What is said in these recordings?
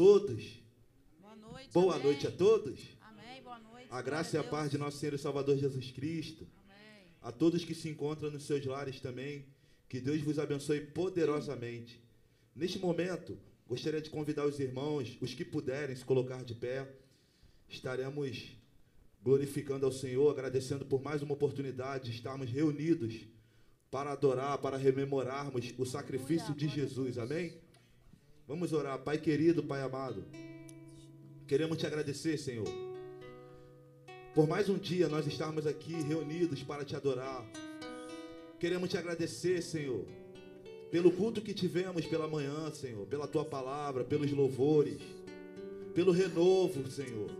Todos. Boa noite. Boa amém. noite a todos. Amém. Boa noite. A graça e a paz de nosso Senhor e Salvador Jesus Cristo. Amém. A todos que se encontram nos seus lares também. Que Deus vos abençoe poderosamente. Neste momento, gostaria de convidar os irmãos, os que puderem se colocar de pé. Estaremos glorificando ao Senhor, agradecendo por mais uma oportunidade de estarmos reunidos para adorar, para rememorarmos o sacrifício de Jesus. Amém? Vamos orar. Pai querido, Pai amado. Queremos te agradecer, Senhor. Por mais um dia nós estarmos aqui reunidos para te adorar. Queremos te agradecer, Senhor, pelo culto que tivemos pela manhã, Senhor, pela tua palavra, pelos louvores, pelo renovo, Senhor.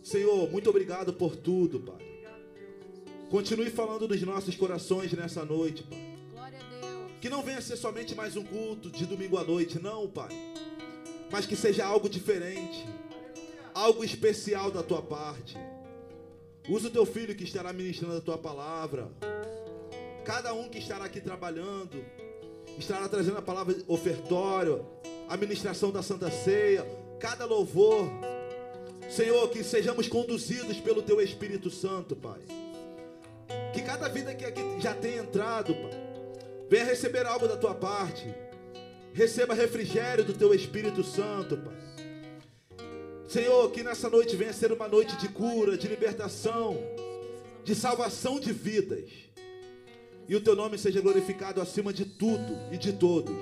Senhor, muito obrigado por tudo, Pai. Continue falando dos nossos corações nessa noite, Pai. Que não venha ser somente mais um culto de domingo à noite, não, Pai. Mas que seja algo diferente, algo especial da tua parte. Usa o teu filho que estará ministrando a tua palavra. Cada um que estará aqui trabalhando, estará trazendo a palavra ofertório, a ministração da Santa Ceia, cada louvor. Senhor, que sejamos conduzidos pelo teu Espírito Santo, Pai. Que cada vida que aqui já tenha entrado, Pai, venha receber algo da tua parte. Receba refrigério do teu Espírito Santo, Pai. Senhor, que nessa noite venha ser uma noite de cura, de libertação, de salvação de vidas. E o teu nome seja glorificado acima de tudo e de todos.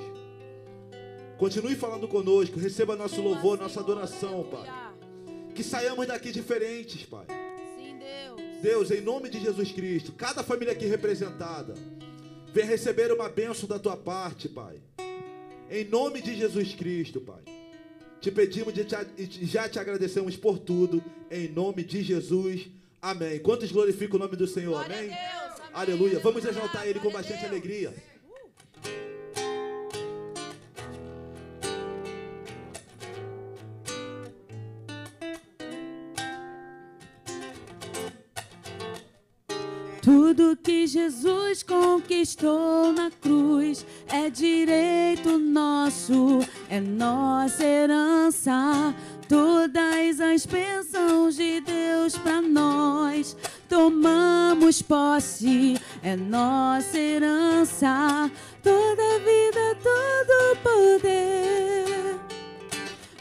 Continue falando conosco, receba nosso louvor, nossa adoração, Pai. Que saiamos daqui diferentes, Pai. Sim, Deus. Deus, em nome de Jesus Cristo, cada família aqui representada, receber uma bênção da tua parte, Pai. Em nome de Jesus Cristo, Pai. Te pedimos e já te agradecemos por tudo, em nome de Jesus. Amém. Quantos glorificam o nome do Senhor? Amém? Deus. Amém. Aleluia. Vamos exaltar Ele com bastante alegria. Tudo que Jesus conquistou na cruz é direito nosso, é nossa herança. Todas as bênçãos de Deus para nós tomamos posse, é nossa herança. Toda vida, todo poder,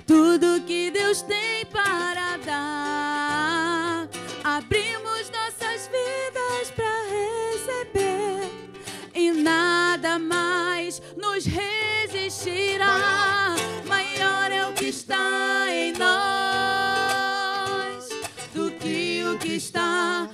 tudo que Deus tem para dar. Abrimos nada mais nos resistirá. Maior é o que está em nós do que o que está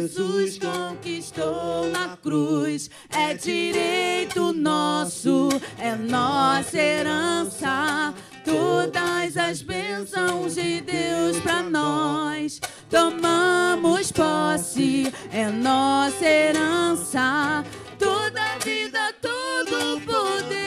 Jesus conquistou na cruz é direito nosso, é nossa herança. Todas as bênçãos de Deus para nós tomamos posse, é nossa herança. Toda vida, todo poder,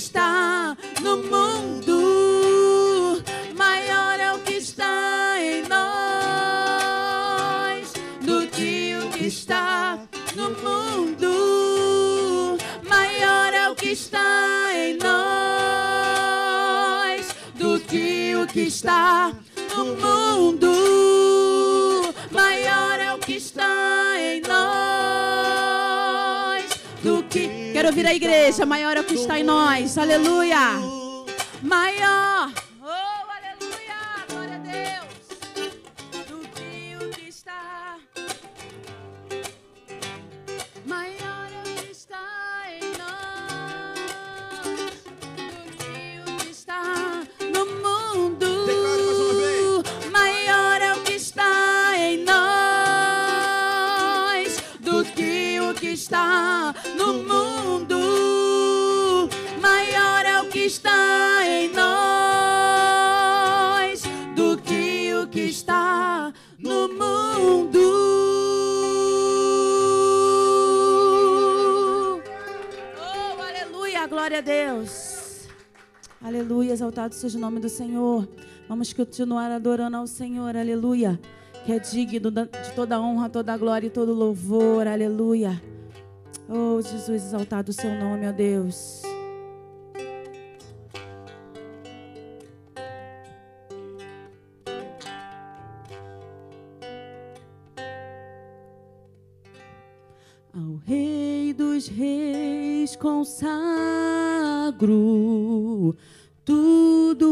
está no mundo, maior é o que está em nós do que o que está no mundo. Maior é o que está em nós do que o que está no mundo. Quero ouvir a igreja, maior é o que está em nós. Aleluia. Maior. Exaltado seja o nome do Senhor. Vamos continuar adorando ao Senhor, aleluia. Que é digno de toda honra, toda glória e todo louvor, aleluia. Oh, Jesus, exaltado o seu nome, ó Deus. Ao Rei dos Reis consagro tudo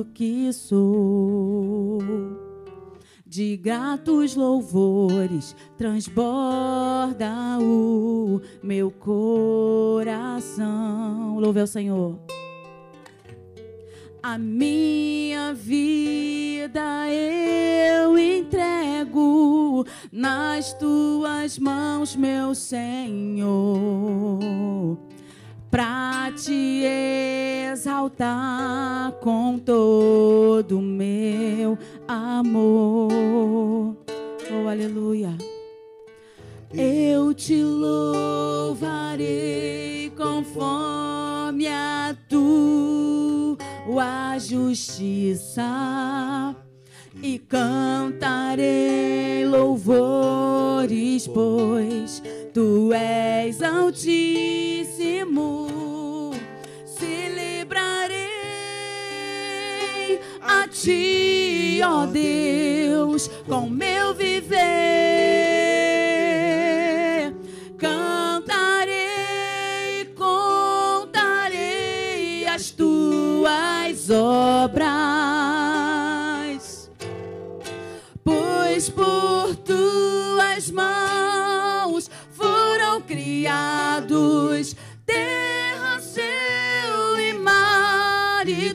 o que sou. De gratos louvores transborda o meu coração. Louve ao Senhor. A minha vida eu entrego nas tuas mãos, meu Senhor, para te exaltar com todo o meu amor. Oh, aleluia. Eu te louvarei conforme a tua justiça e cantarei louvores, pois tu és altíssimo. Ti, ó Deus, com meu viver. Cantarei, contarei as tuas obras, pois por tuas mãos foram criados terra, céu e mar e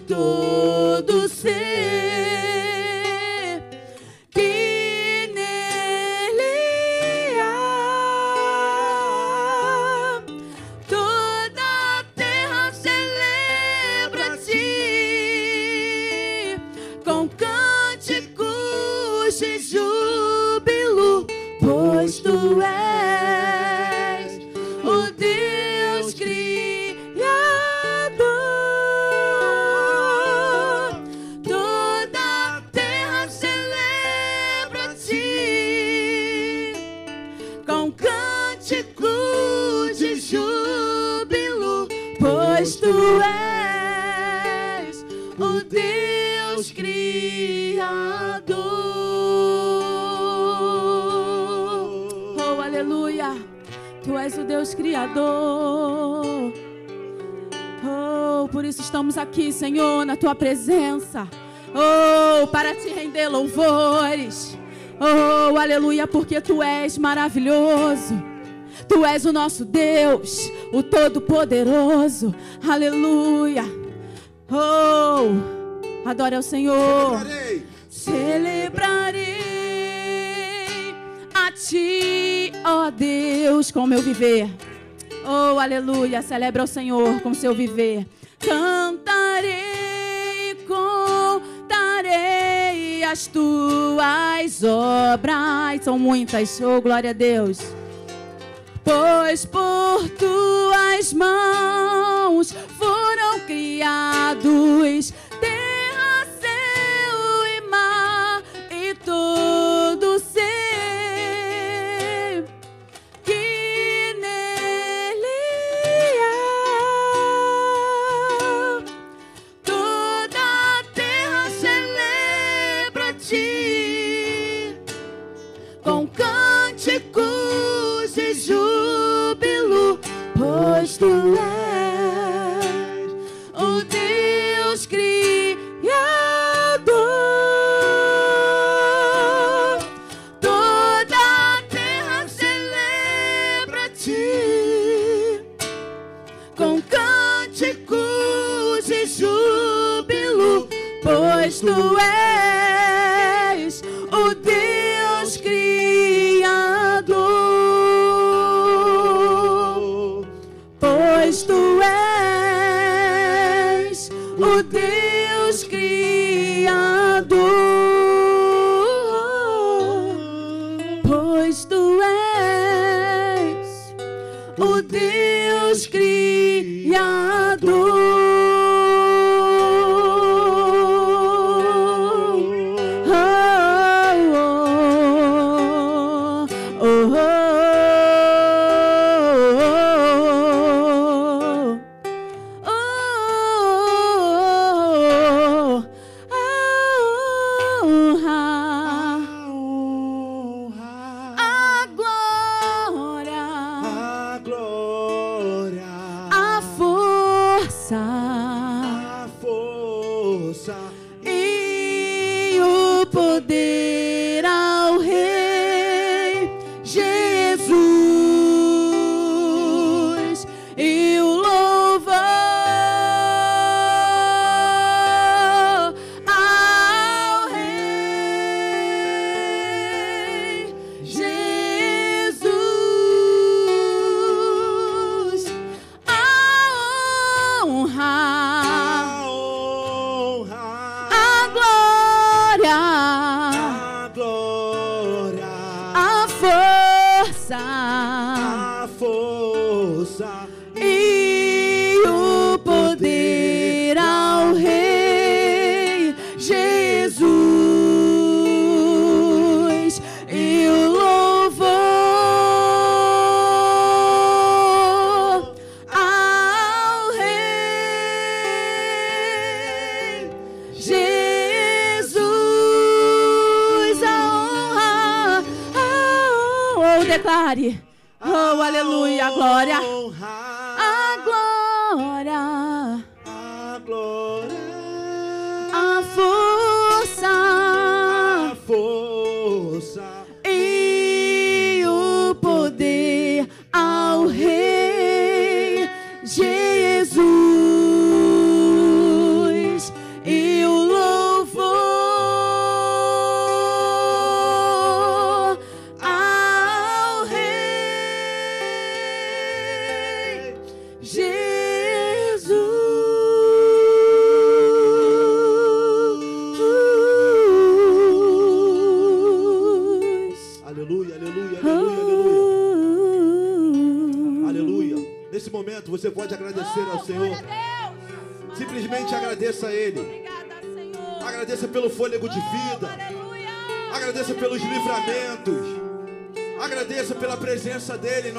aqui, Senhor, na tua presença. Oh, para te render louvores. Oh, aleluia, porque tu és maravilhoso. Tu és o nosso Deus, o Todo-Poderoso. Aleluia. Oh, adore ao Senhor. Celebrarei. Celebrarei a ti, ó Deus, com meu viver. Oh, aleluia, celebra ao Senhor com seu viver. Cantarei, contarei as tuas obras. São muitas, oh, glória a Deus. Pois por tuas mãos foram criados força e o poder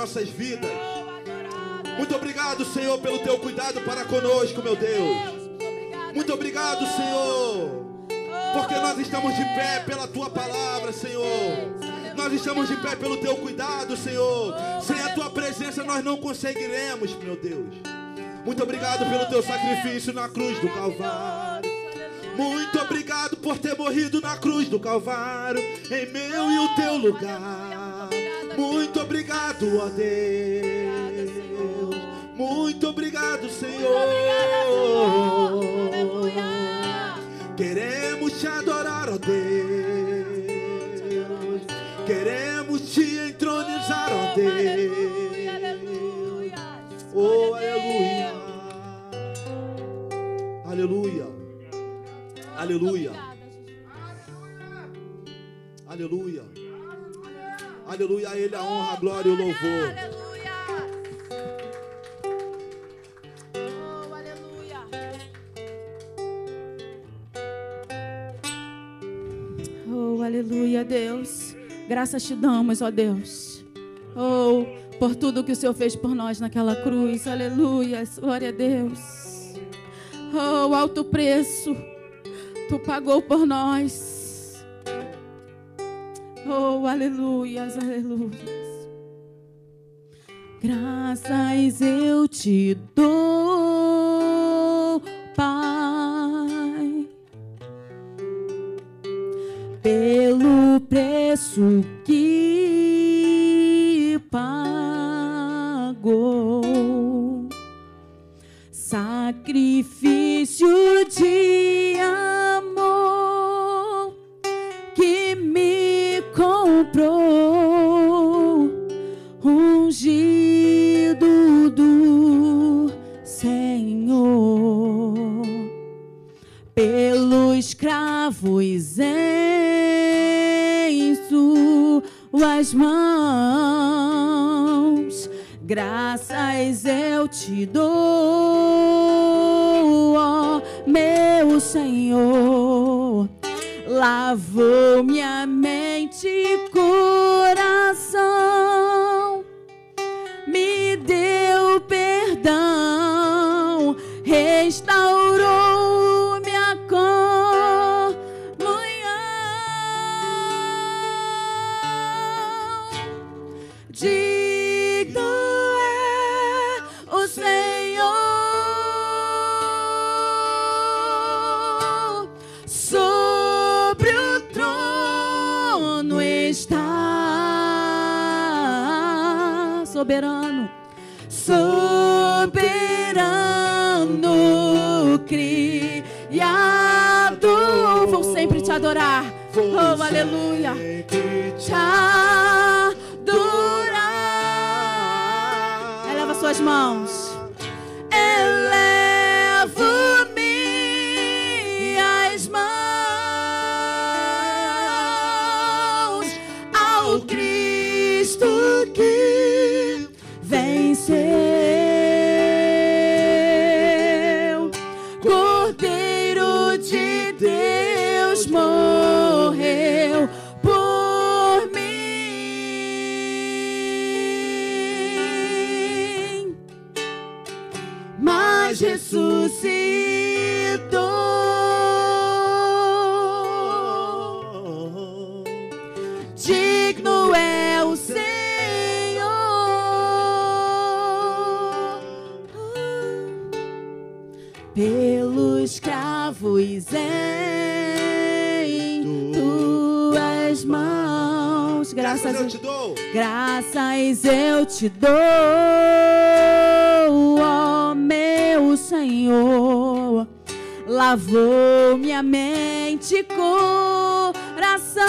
nossas vidas. Muito obrigado, Senhor, pelo teu cuidado para conosco, meu Deus. Muito obrigado, Senhor, porque nós estamos de pé pela tua palavra, Senhor. Nós estamos de pé pelo teu cuidado, Senhor. Sem a tua presença nós não conseguiremos, meu Deus. Muito obrigado pelo teu sacrifício na cruz do Calvário. Muito obrigado por ter morrido na cruz do Calvário, em meu e o teu lugar. Muito obrigado, ó Deus. Muito obrigado, Senhor. Queremos te adorar, ó Deus. Queremos te entronizar, ó Deus. Oh, aleluia. Aleluia. Aleluia. Aleluia. Aleluia. A Ele a honra, a glória e o louvor. Aleluia. Oh, aleluia. Oh, aleluia, Deus. Graças te damos, ó Deus. Oh, por tudo que o Senhor fez por nós naquela cruz. Aleluia. Glória a Deus. Oh, alto preço. Tu pagou por nós. Oh, aleluias, aleluias. Graças eu te dou, Lavou minha mente e coração,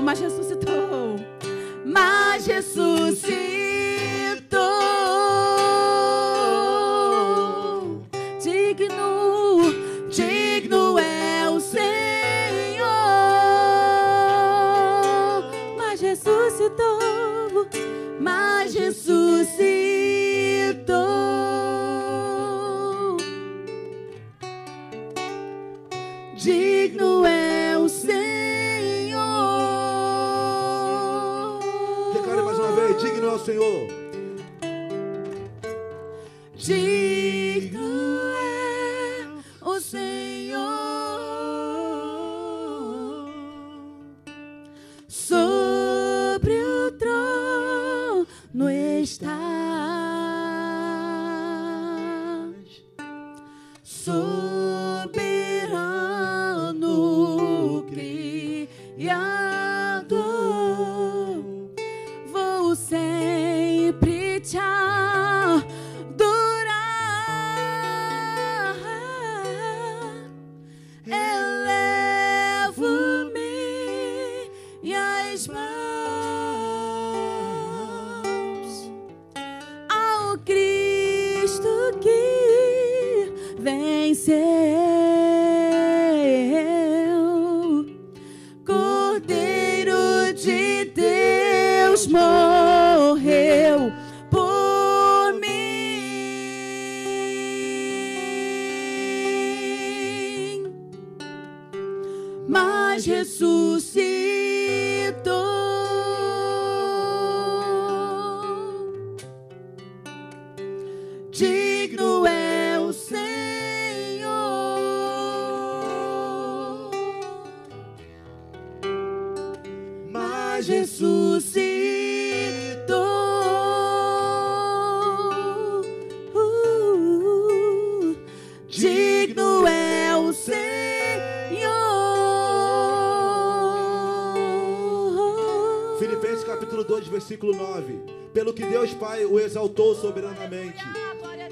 mas ressuscitou. Deus Pai o exaltou soberanamente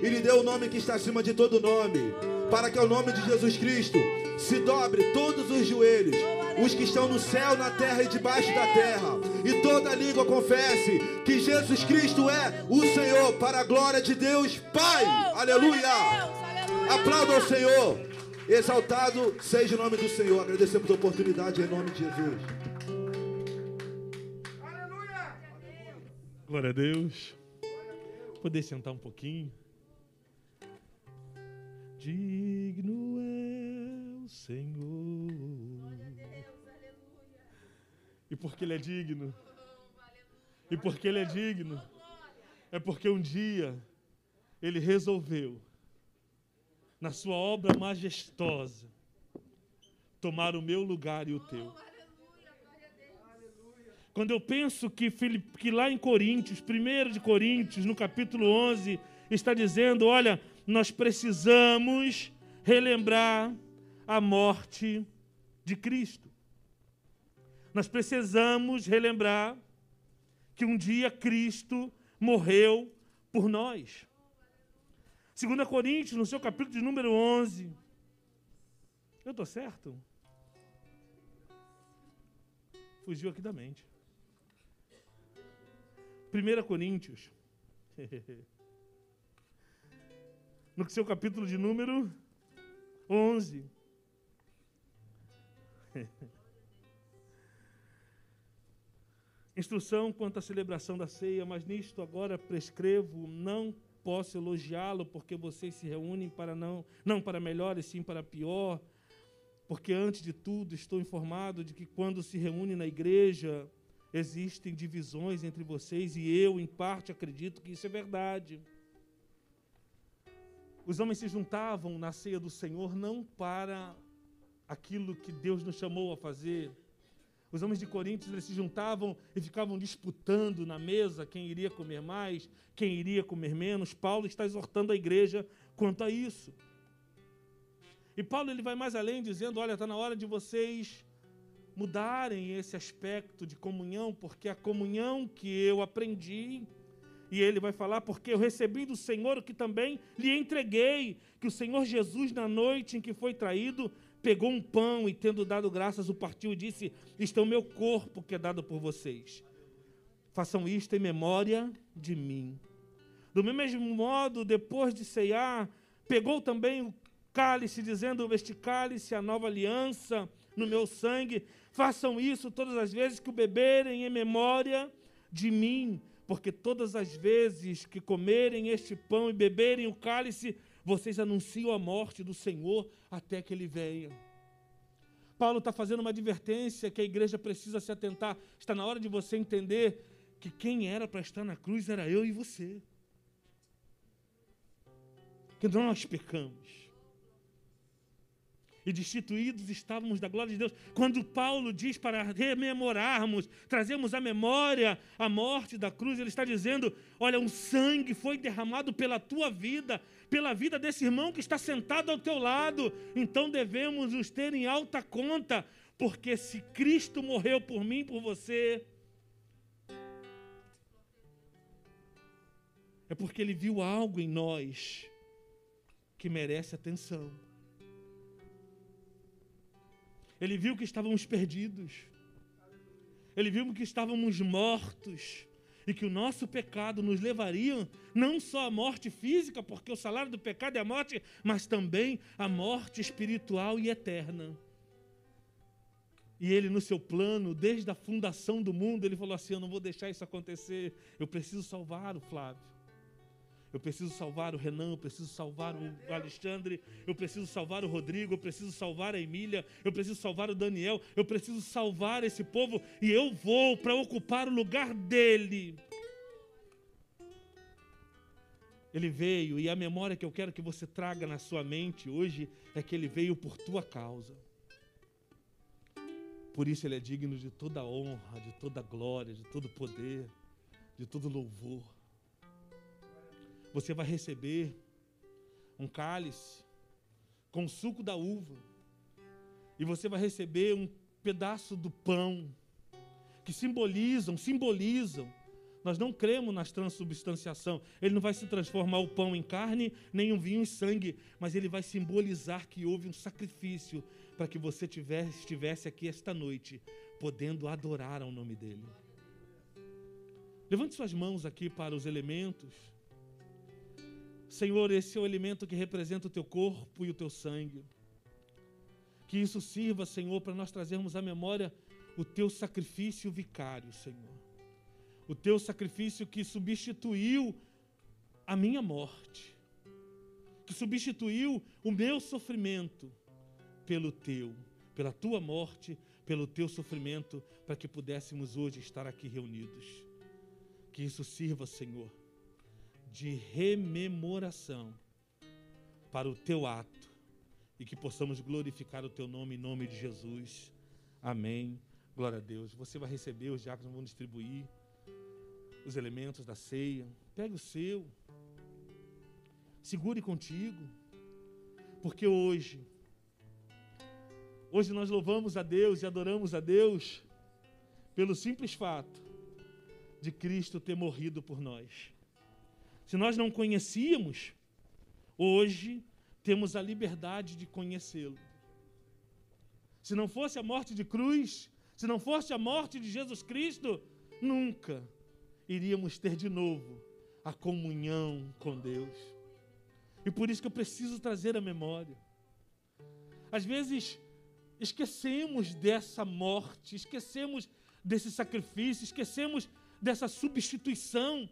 e lhe deu o nome que está acima de todo nome, para que ao nome de Jesus Cristo se dobre todos os joelhos, os que estão no céu, na terra e debaixo da terra, e toda língua confesse que Jesus Cristo é o Senhor, para a glória de Deus Pai. Aleluia! Aplauda ao Senhor. Exaltado seja o nome do Senhor. Agradecemos a oportunidade em nome de Jesus. Glória a Deus. Poder sentar um pouquinho. Digno é o Senhor. E porque Ele é digno. E porque Ele é digno. É porque um dia Ele resolveu, na Sua obra majestosa, tomar o meu lugar e o teu. Quando eu penso que, que lá em Coríntios, 1 de Coríntios, no capítulo 11, está dizendo: olha, nós precisamos relembrar a morte de Cristo. Nós precisamos relembrar que um dia Cristo morreu por nós. 2 Coríntios, no seu capítulo de número 11. Eu estou certo? Fugiu aqui da mente. 1 Coríntios. No seu capítulo de número 11. Instrução quanto à celebração da ceia, mas nisto agora prescrevo, não posso elogiá-lo, porque vocês se reúnem para não, não para melhor e sim para pior. Porque antes de tudo estou informado de que quando se reúne na igreja, existem divisões entre vocês e eu, em parte, acredito que isso é verdade. Os homens se juntavam na ceia do Senhor não para aquilo que Deus nos chamou a fazer. Os homens de Coríntios eles se juntavam e ficavam disputando na mesa quem iria comer mais, quem iria comer menos. Paulo está exortando a igreja quanto a isso. E Paulo ele vai mais além dizendo, olha, está na hora de vocês mudarem esse aspecto de comunhão, porque a comunhão que eu aprendi, e ele vai falar, porque eu recebi do Senhor o que também lhe entreguei, que o Senhor Jesus, na noite em que foi traído, pegou um pão e, tendo dado graças, o partiu e disse: Isto é meu corpo que é dado por vocês. Façam isto em memória de mim. Do mesmo modo, depois de ceiar, pegou também o cálice, dizendo: Este cálice é a nova aliança no meu sangue. Façam isso todas as vezes que o beberem em memória de mim, porque todas as vezes que comerem este pão e beberem o cálice, vocês anunciam a morte do Senhor até que ele venha. Paulo está fazendo uma advertência que a igreja precisa se atentar. Está na hora de você entender que quem era para estar na cruz era eu e você. Que nós pecamos e destituídos estávamos da glória de Deus. Quando Paulo diz para rememorarmos, trazemos à memória a morte da cruz, ele está dizendo: olha, um sangue foi derramado pela tua vida, pela vida desse irmão que está sentado ao teu lado. Então devemos nos ter em alta conta, porque se Cristo morreu por mim, por você, é porque ele viu algo em nós que merece atenção. Ele viu que estávamos perdidos. Ele viu que estávamos mortos. E que o nosso pecado nos levaria não só à morte física, porque o salário do pecado é a morte, mas também à morte espiritual e eterna. E ele, no seu plano, desde a fundação do mundo, ele falou assim: Eu não vou deixar isso acontecer. Eu preciso salvar o Flávio. Eu preciso salvar o Renan, eu preciso salvar o Alexandre, eu preciso salvar o Rodrigo, eu preciso salvar a Emília, eu preciso salvar o Daniel, eu preciso salvar esse povo e eu vou para ocupar o lugar dele. Ele veio e a memória que eu quero que você traga na sua mente hoje é que ele veio por tua causa. Por isso ele é digno de toda honra, de toda glória, de todo poder, de todo louvor. Você vai receber um cálice com suco da uva. E você vai receber um pedaço do pão que simbolizam, simbolizam. Nós não cremos na transubstanciação. Ele não vai se transformar o pão em carne, nem o vinho em sangue, mas ele vai simbolizar que houve um sacrifício para que você tivesse, estivesse aqui esta noite, podendo adorar ao nome dele. Levante suas mãos aqui para os elementos. Senhor, esse é o alimento que representa o teu corpo e o teu sangue. Que isso sirva, Senhor, para nós trazermos à memória o teu sacrifício vicário, Senhor. O teu sacrifício que substituiu a minha morte, que substituiu o meu sofrimento pelo teu, pela tua morte, pelo teu sofrimento, para que pudéssemos hoje estar aqui reunidos. Que isso sirva, Senhor, de rememoração para o teu ato e que possamos glorificar o teu nome em nome de Jesus. Amém. Glória a Deus. Você vai receber, os diáconos vão distribuir os elementos da ceia. Pegue o seu. Segure contigo. Porque hoje, hoje nós louvamos a Deus e adoramos a Deus pelo simples fato de Cristo ter morrido por nós. Se nós não conhecíamos, hoje temos a liberdade de conhecê-lo. Se não fosse a morte de cruz, se não fosse a morte de Jesus Cristo, nunca iríamos ter de novo a comunhão com Deus. E por isso que eu preciso trazer a memória. Às vezes esquecemos dessa morte, esquecemos desse sacrifício, esquecemos dessa substituição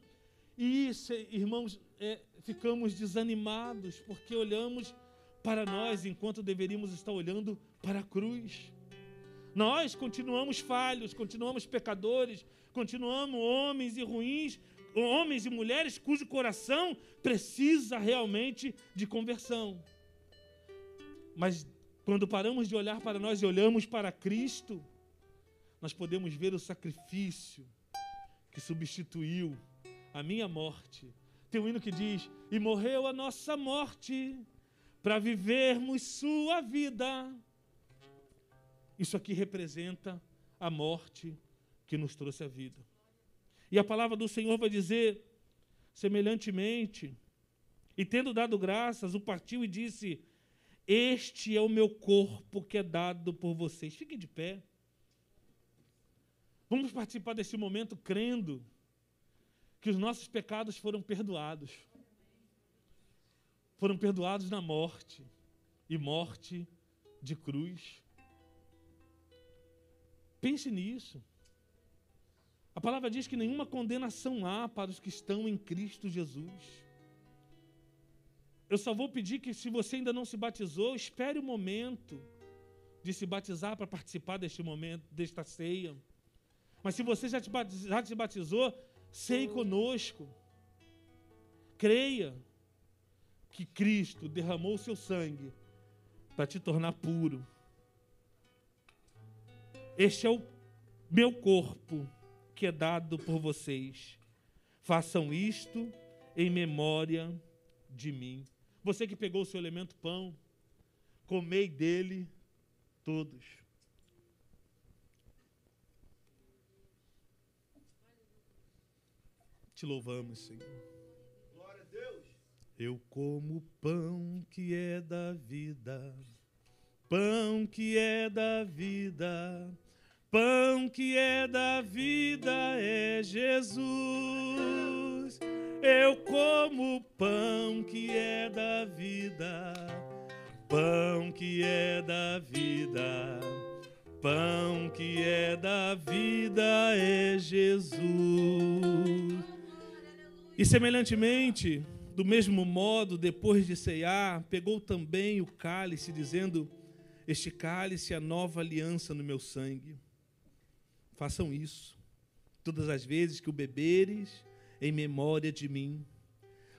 e, irmãos, é, ficamos desanimados porque olhamos para nós enquanto deveríamos estar olhando para a cruz. Nós continuamos falhos, continuamos pecadores, continuamos homens e ruins, homens e mulheres cujo coração precisa realmente de conversão. Mas quando paramos de olhar para nós e olhamos para Cristo, nós podemos ver o sacrifício que substituiu a minha morte. Tem um hino que diz: E morreu a nossa morte para vivermos sua vida. Isso aqui representa a morte que nos trouxe a vida. E a palavra do Senhor vai dizer, semelhantemente, e tendo dado graças, o partiu e disse: Este é o meu corpo que é dado por vocês. Fiquem de pé. Vamos participar desse momento crendo que os nossos pecados foram perdoados. Foram perdoados na morte e morte de cruz. Pense nisso. A palavra diz que nenhuma condenação há para os que estão em Cristo Jesus. Eu só vou pedir que, se você ainda não se batizou, espere o momento de se batizar para participar deste momento, desta ceia. Mas se você já, te, já te batizou, sei conosco. Creia que Cristo derramou o seu sangue para te tornar puro. Este é o meu corpo que é dado por vocês. Façam isto em memória de mim. Você que pegou o seu elemento pão, comei dele todos. Te louvamos, Senhor. Glória a Deus. Eu como pão que é da vida, pão que é da vida, pão que é da vida é Jesus. Eu como pão que é da vida, pão que é da vida, pão que é da vida é Jesus. E semelhantemente, do mesmo modo, depois de ceiar, pegou também o cálice, dizendo: Este cálice é a nova aliança no meu sangue. Façam isso todas as vezes que o beberes, em memória de mim.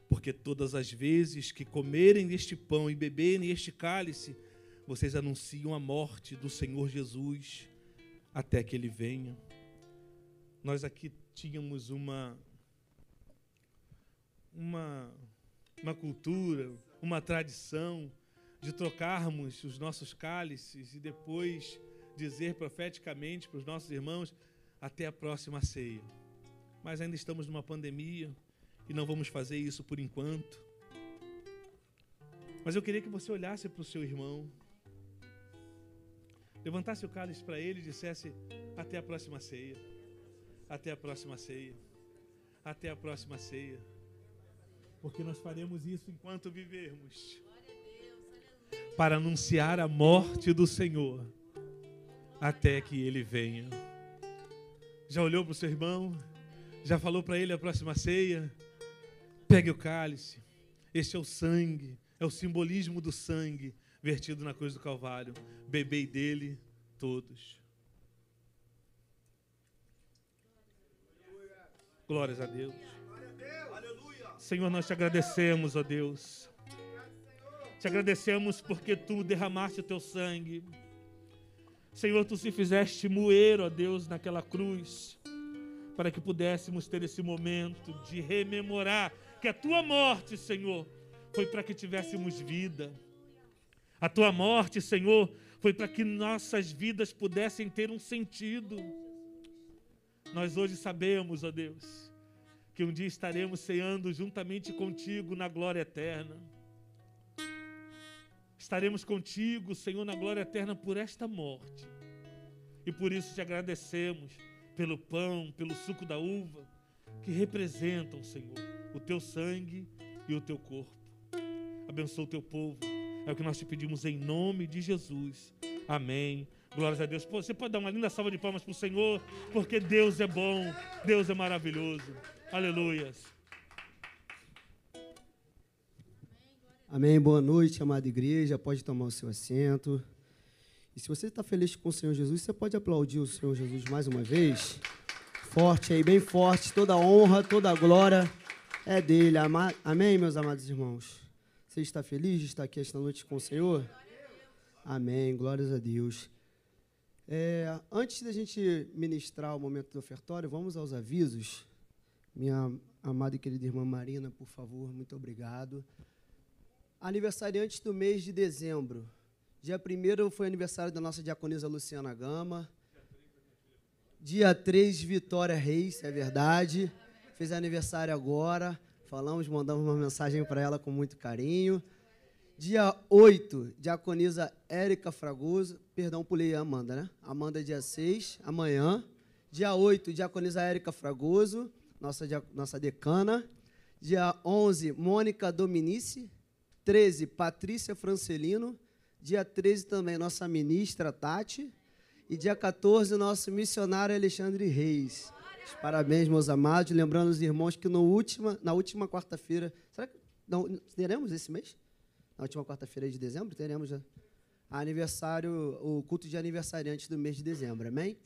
Porque todas as vezes que comerem deste pão e beberem este cálice, vocês anunciam a morte do Senhor Jesus até que ele venha. Nós aqui tínhamos uma uma uma cultura, uma tradição de trocarmos os nossos cálices e depois dizer profeticamente para os nossos irmãos até a próxima ceia. Mas ainda estamos numa pandemia e não vamos fazer isso por enquanto. Mas eu queria que você olhasse para o seu irmão, levantasse o cálice para ele e dissesse: Até a próxima ceia, até a próxima ceia, até a próxima ceia. Porque nós faremos isso enquanto vivermos para anunciar a morte do Senhor até que ele venha. Já olhou para o seu irmão? Já falou para ele a próxima ceia? Pegue o cálice. Este é o sangue, é o simbolismo do sangue vertido na cruz do Calvário. Bebei dele todos. Glórias a Deus. Senhor, nós te agradecemos, ó Deus. Te agradecemos porque tu derramaste o teu sangue. Senhor, tu se fizeste moer, ó Deus, naquela cruz, para que pudéssemos ter esse momento de rememorar que a tua morte, Senhor, foi para que tivéssemos vida. A tua morte, Senhor, foi para que nossas vidas pudessem ter um sentido. Nós hoje sabemos, ó Deus, que um dia estaremos ceando juntamente contigo na glória eterna. Estaremos contigo, Senhor, na glória eterna por esta morte. E por isso te agradecemos pelo pão, pelo suco da uva, que representam, Senhor, o teu sangue e o teu corpo. Abençoa o teu povo. É o que nós te pedimos em nome de Jesus. Amém. Glórias a Deus. Você pode dar uma linda salva de palmas para o Senhor, porque Deus é bom, Deus é maravilhoso. Aleluias. Amém. Boa noite, amada igreja. Pode tomar o seu assento. E se você está feliz com o Senhor Jesus, você pode aplaudir o Senhor Jesus mais uma vez. Forte aí, bem forte. Toda honra, toda glória é dele. Amém, meus amados irmãos. Você está feliz de estar aqui esta noite com o Senhor? Amém. Glórias a Deus. É, antes da gente ministrar o momento do ofertório, vamos aos avisos. Minha amada e querida irmã Marina, por favor, muito obrigado. Aniversariantes do mês de dezembro. Dia 1 foi aniversário da nossa diaconisa Luciana Gama. Dia 3, Vitória Reis, é verdade. Fez aniversário agora. Falamos, mandamos uma mensagem para ela com muito carinho. Dia 8, diaconisa Érica Fragoso. Perdão, pulei a Amanda, né? Amanda, dia 6, amanhã. Dia 8, diaconisa Érica Fragoso, nossa, nossa decana. Dia 11, Mônica Dominici. 13, Patrícia Francelino. Dia 13 também, nossa ministra Tati. E dia 14, nosso missionário Alexandre Reis. Parabéns, meus amados. Lembrando os irmãos que no última, na última quarta-feira. Será que não, teremos esse mês? Na última quarta-feira de dezembro? Teremos já. Aniversário, o culto de aniversariantes do mês de dezembro, amém?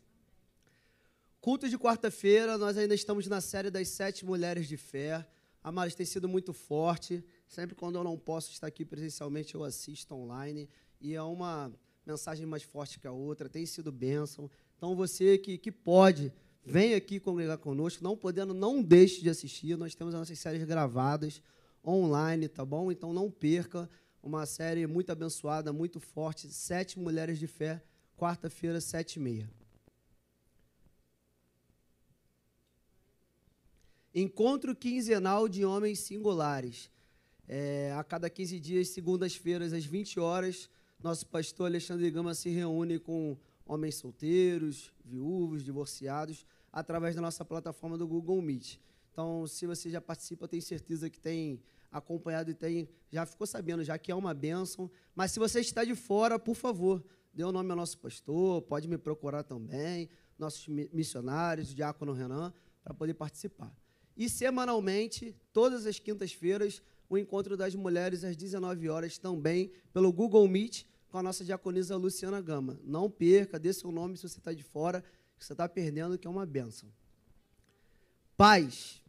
Culto de quarta-feira, nós ainda estamos na série das sete mulheres de fé. Amados, tem sido muito forte. Sempre quando eu não posso estar aqui presencialmente, eu assisto online. E é uma mensagem mais forte que a outra, tem sido bênção. Então, você que, que pode, vem aqui congregar conosco. Não podendo, não deixe de assistir. Nós temos as nossas séries gravadas online, tá bom? Então, não perca. Uma série muito abençoada, muito forte. Sete Mulheres de Fé, quarta-feira, sete e meia. Encontro quinzenal de homens singulares. É, a cada 15 dias, segundas-feiras, às 20 horas, nosso pastor Alexandre Gama se reúne com homens solteiros, viúvos, divorciados, através da nossa plataforma do Google Meet. Então, se você já participa, tenho certeza que tem acompanhado e tem, já ficou sabendo já que é uma bênção. Mas se você está de fora, por favor, dê o nome ao nosso pastor, pode me procurar também, nossos mi- missionários, o diácono Renan, para poder participar. E semanalmente, todas as quintas-feiras, o encontro das mulheres às 19 horas também pelo Google Meet com a nossa diaconisa Luciana Gama. Não perca, dê seu nome se você está de fora, que você está perdendo, que é uma bênção. Paz.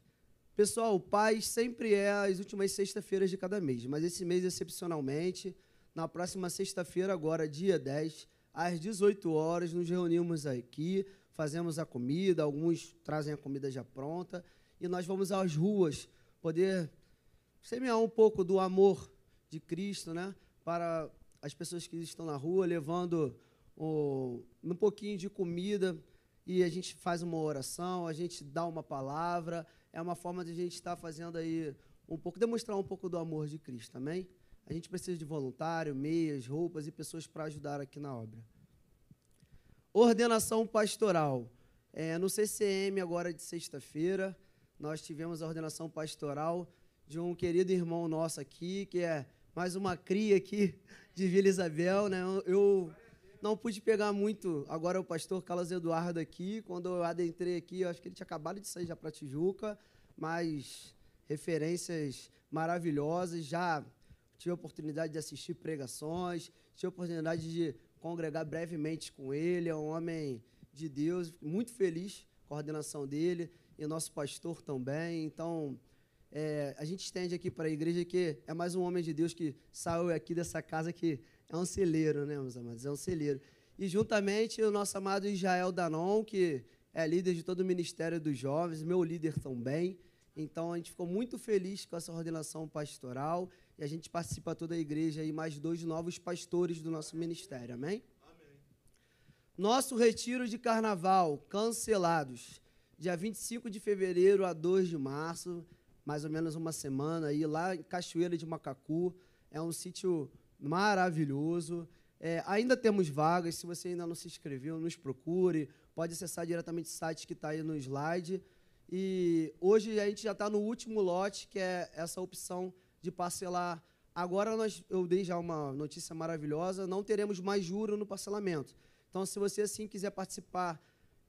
Pessoal, paz sempre é as últimas sexta-feiras de cada mês, mas esse mês, excepcionalmente, na próxima sexta-feira, agora, dia 10, às 18 horas, nos reunimos aqui, fazemos a comida, alguns trazem a comida já pronta, e nós vamos às ruas poder semear um pouco do amor de Cristo, né, para as pessoas que estão na rua, levando o- um pouquinho de comida, e a gente faz uma oração, a gente dá uma palavra, é uma forma de a gente estar fazendo aí um pouco, demonstrar um pouco do amor de Cristo, amém? A gente precisa de voluntário, meias, roupas e pessoas para ajudar aqui na obra. Ordenação pastoral. É, no CCM, agora de sexta-feira, nós tivemos a ordenação pastoral de um querido irmão nosso aqui, que é mais uma cria aqui de Vila Isabel. Né? Eu- não pude pegar muito, agora o pastor Carlos Eduardo aqui, quando eu adentrei aqui, eu acho que ele tinha acabado de sair já para Tijuca, mas referências maravilhosas, já tive a oportunidade de assistir pregações, tive a oportunidade de congregar brevemente com ele, é um homem de Deus, muito feliz com a ordenação dele e nosso pastor também. Então, é, a gente estende aqui para a igreja que é mais um homem de Deus que saiu aqui dessa casa que é um celeiro, né, meus amados? É um celeiro. E juntamente o nosso amado Israel Danon, que é líder de todo o Ministério dos Jovens, meu líder também. Então a gente ficou muito feliz com essa ordenação pastoral e a gente participa toda a igreja e mais dois novos pastores do nosso ministério, amém? Nosso retiro de carnaval, cancelados. Dia 25 de fevereiro a 2 de março, mais ou menos uma semana aí, lá em Cachoeira de Macacu. É um sítio maravilhoso. É, ainda temos vagas, se você ainda não se inscreveu, nos procure. Pode acessar diretamente o site que está aí no slide. E hoje a gente já está no último lote, que é essa opção de parcelar. Agora nós, eu dei já uma notícia maravilhosa, não teremos mais juro no parcelamento. Então, se você assim quiser participar,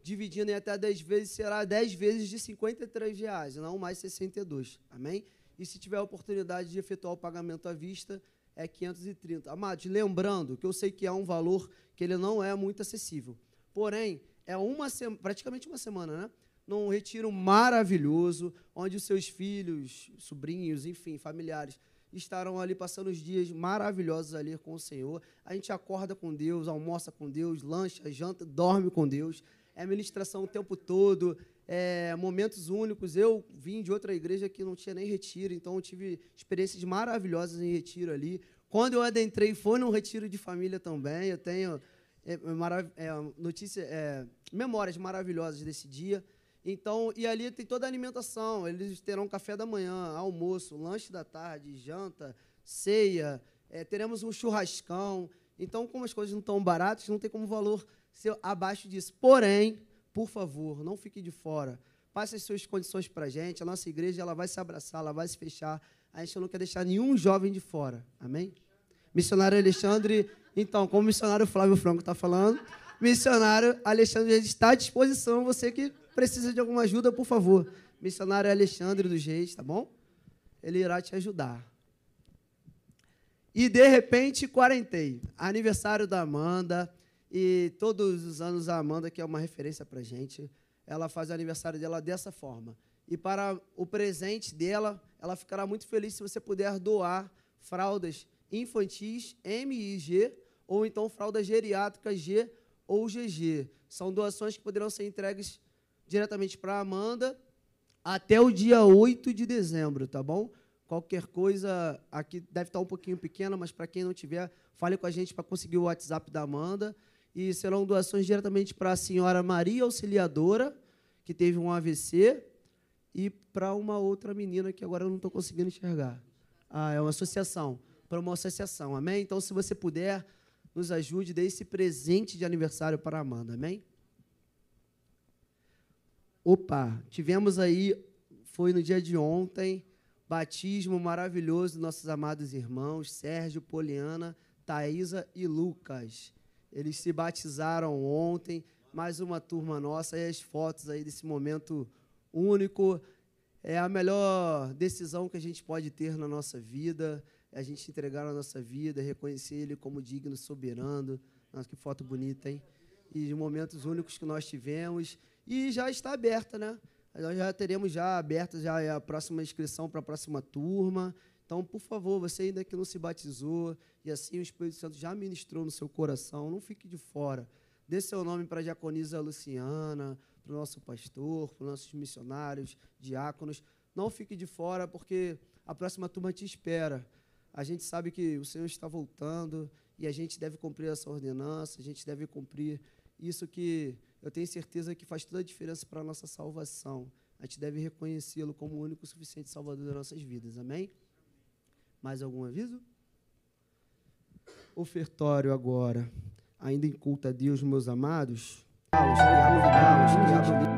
dividindo em até 10 vezes, será 10 vezes de 53 reais, não mais 62. Amém? E se tiver a oportunidade de efetuar o pagamento à vista, é 530. Amados, lembrando que eu sei que é um valor que ele não é muito acessível. Porém, é uma praticamente uma semana, né? Num retiro maravilhoso, onde os seus filhos, sobrinhos, enfim, familiares, estarão ali passando os dias maravilhosos ali com o Senhor. A gente acorda com Deus, almoça com Deus, lancha, janta, dorme com Deus. É ministração o tempo todo, é momentos únicos. Eu vim de outra igreja que não tinha nem retiro, então eu tive experiências maravilhosas em retiro ali. Quando eu adentrei, foi num retiro de família também. Eu tenho é, marav- é, notícia, é, memórias maravilhosas desse dia. Então, e ali tem toda a alimentação. Eles terão café da manhã, almoço, lanche da tarde, janta, ceia. é, teremos um churrascão. Então, como as coisas não estão baratas, não tem como valor ser abaixo disso. Porém, por favor, não fique de fora. Passe as suas condições para a gente. A nossa igreja ela vai se abraçar, ela vai se fechar. A gente não quer deixar nenhum jovem de fora. Amém? Missionário Alexandre, então, como o missionário Flávio Franco está falando, missionário Alexandre está à disposição. Você que precisa de alguma ajuda, por favor. Missionário Alexandre dos Reis, tá bom? Ele irá te ajudar. E de repente, quarentei. Aniversário da Amanda. E todos os anos a Amanda, que é uma referência para gente, ela faz o aniversário dela dessa forma. E para o presente dela, ela ficará muito feliz se você puder doar fraldas infantis MIG ou então fraldas geriátricas G ou GG. São doações que poderão ser entregues diretamente para a Amanda até o dia 8 de dezembro, tá bom? Qualquer coisa, aqui deve estar um pouquinho pequena, mas para quem não tiver, fale com a gente para conseguir o WhatsApp da Amanda. E serão doações diretamente para a senhora Maria Auxiliadora, que teve um AVC, e para uma outra menina que agora eu não estou conseguindo enxergar. Ah, é uma associação, para uma associação, amém? Então, se você puder, nos ajude, dê esse presente de aniversário para a Amanda, amém? Opa, tivemos aí, foi no dia de ontem, batismo maravilhoso dos nossos amados irmãos, Sérgio, Poliana, Thaisa e Lucas. Eles se batizaram ontem, mais uma turma nossa, e as fotos aí desse momento único. É a melhor decisão que a gente pode ter na nossa vida, é a gente entregar a nossa vida, reconhecer Ele como digno, soberano. Nossa, que foto bonita, hein? E os momentos únicos que nós tivemos. E já está aberta, né? Nós já teremos já aberta já a próxima inscrição para a próxima turma. Então, por favor, você ainda que não se batizou e assim o Espírito Santo já ministrou no seu coração, não fique de fora. Dê seu nome para a diaconisa Luciana, para o nosso pastor, para os nossos missionários, diáconos. Não fique de fora, porque a próxima turma te espera. A gente sabe que o Senhor está voltando e a gente deve cumprir essa ordenança, a gente deve cumprir isso que eu tenho certeza que faz toda a diferença para a nossa salvação. A gente deve reconhecê-lo como o único suficiente salvador das nossas vidas. Amém? Mais algum aviso? Ofertório agora. Ainda em culto a Deus, meus amados. Vidal, Tiago Vidal.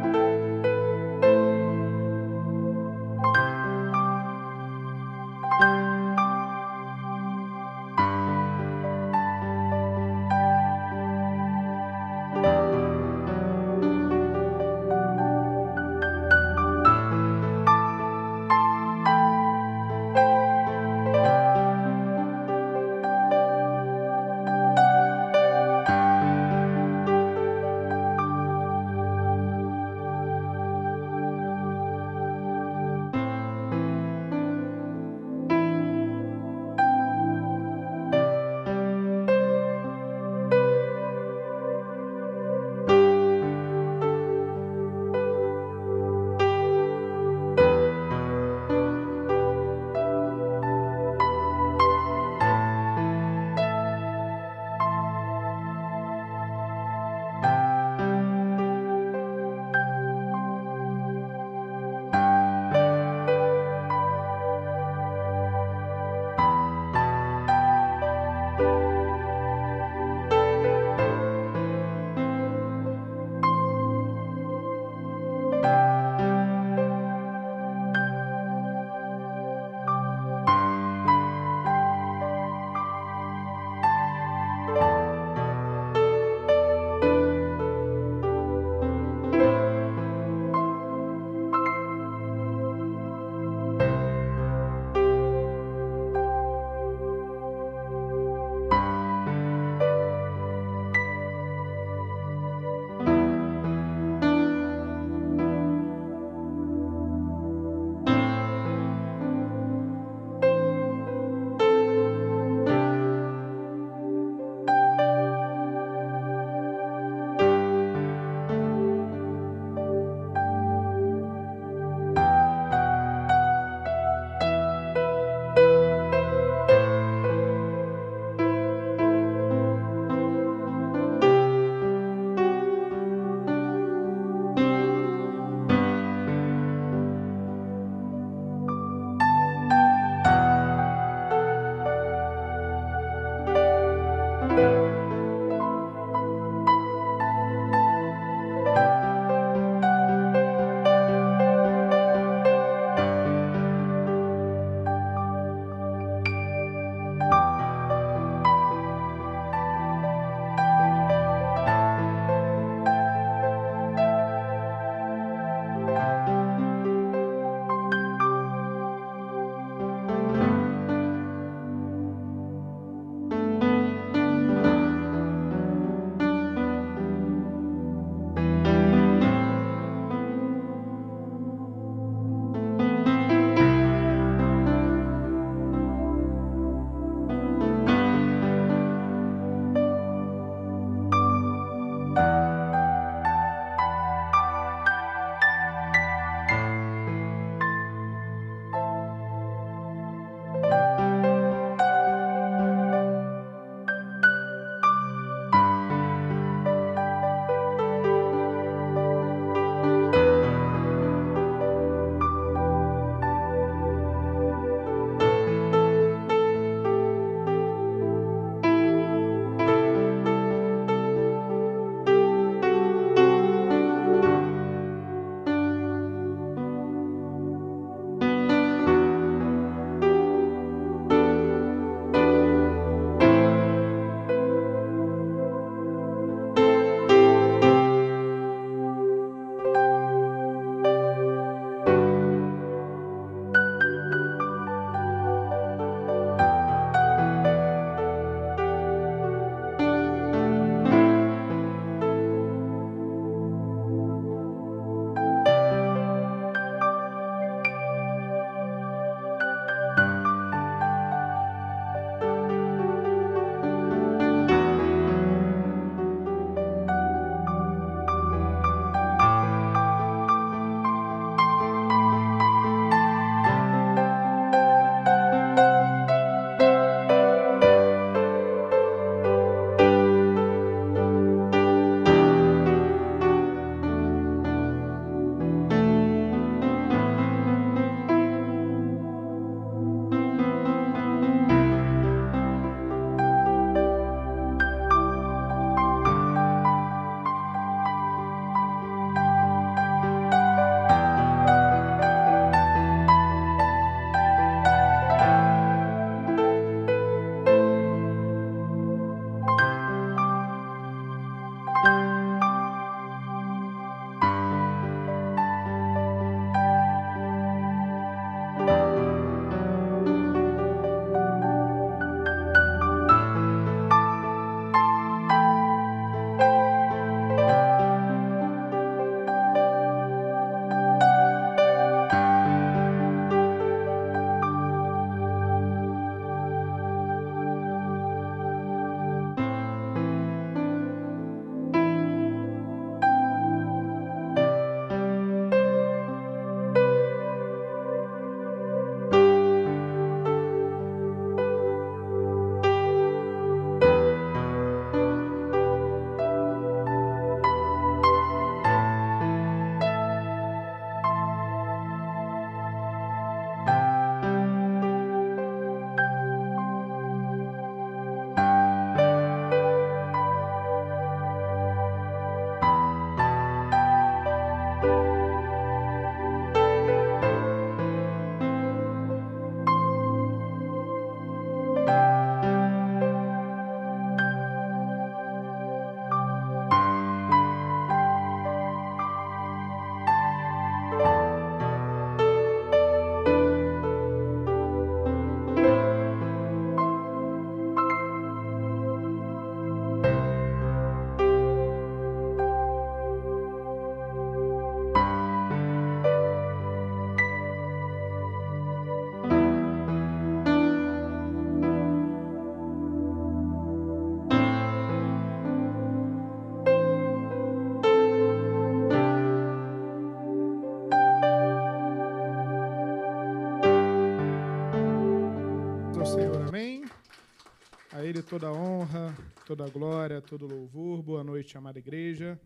Ele toda honra, toda glória, todo louvor. Boa noite, amada igreja.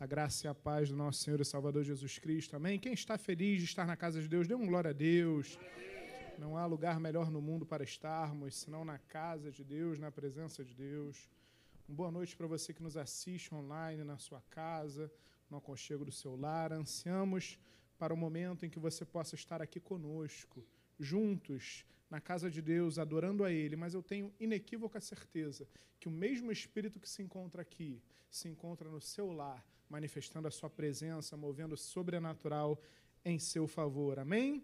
A graça e a paz do nosso Senhor e Salvador Jesus Cristo, amém? Quem está feliz de estar na casa de Deus, dê um glória a Deus. Não há lugar melhor no mundo para estarmos, senão na casa de Deus, na presença de Deus. Uma boa noite para você que nos assiste online, na sua casa, no aconchego do seu lar. Ansiamos para o momento em que você possa estar aqui conosco, juntos, na casa de Deus, adorando a Ele, mas eu tenho inequívoca certeza que o mesmo Espírito que se encontra aqui se encontra no seu lar, manifestando a sua presença, movendo o sobrenatural em seu favor. Amém?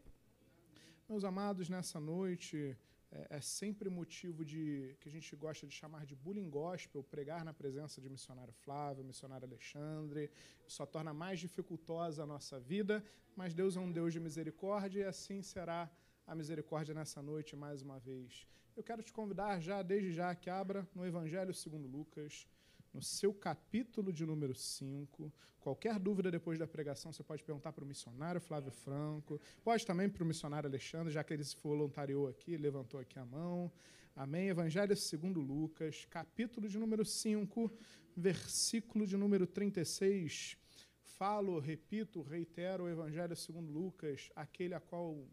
Meus amados, nessa noite é, é sempre motivo de que a gente gosta de chamar de bullying gospel, pregar na presença de missionário Flávio, missionário Alexandre. Só torna mais dificultosa a nossa vida, mas Deus é um Deus de misericórdia e assim será a misericórdia nessa noite mais uma vez. Eu quero te convidar já, desde já, que abra no Evangelho segundo Lucas, no seu capítulo de número 5. Qualquer dúvida depois da pregação, você pode perguntar para o missionário Flávio Franco, pode também para o missionário Alexandre, já que ele se voluntariou aqui, levantou aqui a mão. Amém? Evangelho segundo Lucas, capítulo de número 5, versículo de número 36. Falo, repito, reitero o Evangelho segundo Lucas, aquele a qual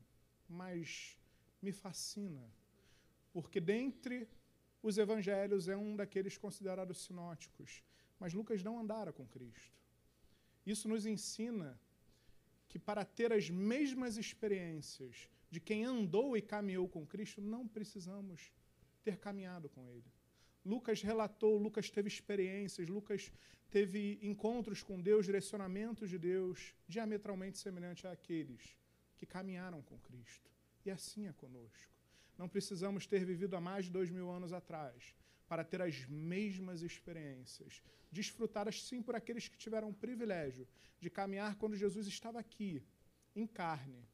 mais me fascina, porque dentre os evangelhos é um daqueles considerados sinóticos, mas Lucas não andara com Cristo. Isso nos ensina que para ter as mesmas experiências de quem andou e caminhou com Cristo, não precisamos ter caminhado com ele. Lucas relatou, Lucas teve experiências, Lucas teve encontros com Deus, direcionamentos de Deus, diametralmente semelhantes àqueles que caminharam com Cristo. E assim é conosco. Não precisamos ter vivido há mais de dois mil anos atrás para ter as mesmas experiências, desfrutadas sim por aqueles que tiveram o privilégio de caminhar quando Jesus estava aqui, em carne.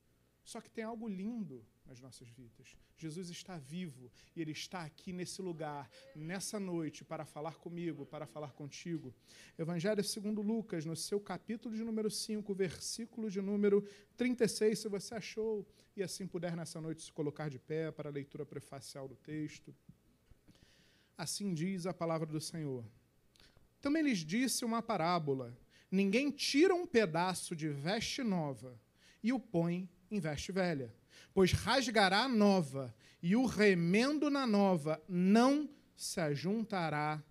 Só que tem algo lindo nas nossas vidas. Jesus está vivo e Ele está aqui nesse lugar, nessa noite, para falar comigo, para falar contigo. Evangelho segundo Lucas, no seu capítulo de número 5, versículo de número 36, se você achou e assim puder nessa noite se colocar de pé para a leitura prefacial do texto. Assim diz a palavra do Senhor. Também lhes disse uma parábola: Ninguém tira um pedaço de veste nova e o põe em veste velha pois rasgará a nova, e o remendo na nova não se ajuntará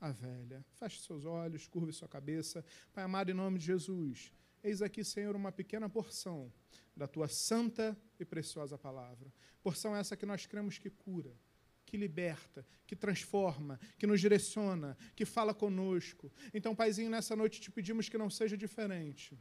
à velha. Feche seus olhos, curve sua cabeça. Pai amado, em nome de Jesus, eis aqui, Senhor, uma pequena porção da tua santa e preciosa palavra. Porção essa que nós cremos que cura, que liberta, que transforma, que nos direciona, que fala conosco. Então, Paizinho, nessa noite te pedimos que não seja diferente.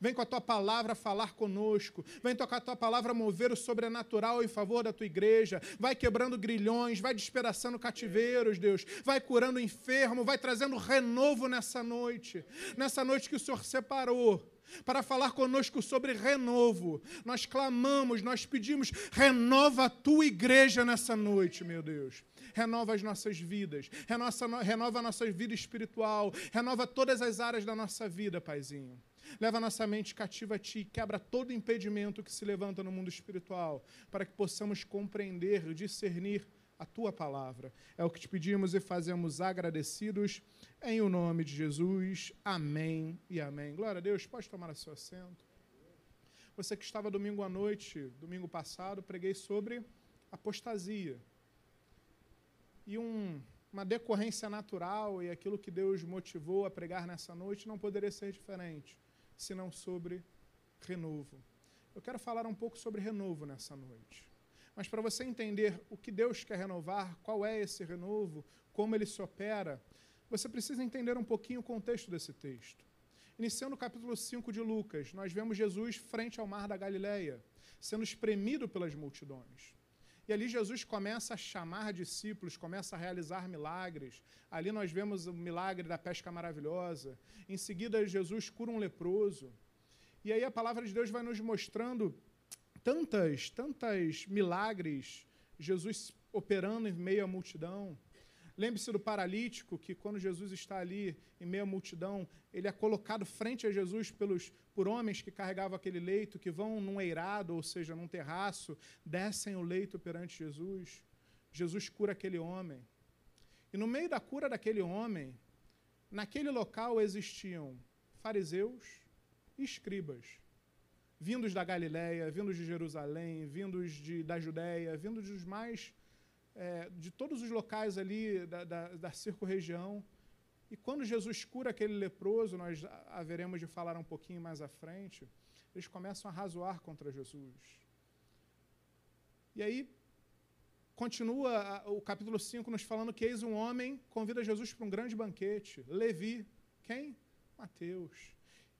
Vem com a tua palavra falar conosco. Vem tocar a tua palavra mover o sobrenatural em favor da tua igreja. Vai quebrando grilhões, vai despedaçando cativeiros, Deus. Vai curando o enfermo, vai trazendo renovo nessa noite. Nessa noite que o Senhor separou para falar conosco sobre renovo. Nós clamamos, nós pedimos, renova a tua igreja nessa noite, meu Deus. Renova as nossas vidas, renova, renova a nossa vida espiritual, renova todas as áreas da nossa vida, Paizinho. Leva nossa mente cativa a Ti, quebra todo impedimento que se levanta no mundo espiritual, para que possamos compreender, discernir a Tua palavra. É o que te pedimos e fazemos agradecidos, em o nome de Jesus. Amém e amém. Glória a Deus, pode tomar o seu assento. Você que estava domingo à noite, domingo passado, preguei sobre apostasia. E um, uma decorrência natural e aquilo que Deus motivou a pregar nessa noite não poderia ser diferente senão sobre renovo. Eu quero falar um pouco sobre renovo nessa noite. Mas para você entender o que Deus quer renovar, qual é esse renovo, como ele se opera, você precisa entender um pouquinho o contexto desse texto. Iniciando o capítulo 5 de Lucas, nós vemos Jesus frente ao mar da Galileia, sendo espremido pelas multidões. E ali Jesus começa a chamar discípulos, começa a realizar milagres. Ali nós vemos o milagre da pesca maravilhosa. Em seguida, Jesus cura um leproso. E aí a palavra de Deus vai nos mostrando tantas, tantas milagres, Jesus operando em meio à multidão. Lembre-se do paralítico, que quando Jesus está ali em meio à multidão, ele é colocado frente a Jesus pelos, por homens que carregavam aquele leito, que vão num eirado, ou seja, num terraço, descem o leito perante Jesus. Jesus cura aquele homem. E no meio da cura daquele homem, naquele local existiam fariseus e escribas, vindos da Galiléia, vindos de Jerusalém, vindos de, da Judéia, vindos dos mais é, de todos os locais ali da, da, da circo-região. E quando Jesus cura aquele leproso, nós haveremos de falar um pouquinho mais à frente, eles começam a razoar contra Jesus. E aí, continua o capítulo 5 nos falando que eis um homem convida Jesus para um grande banquete. Levi, quem? Mateus.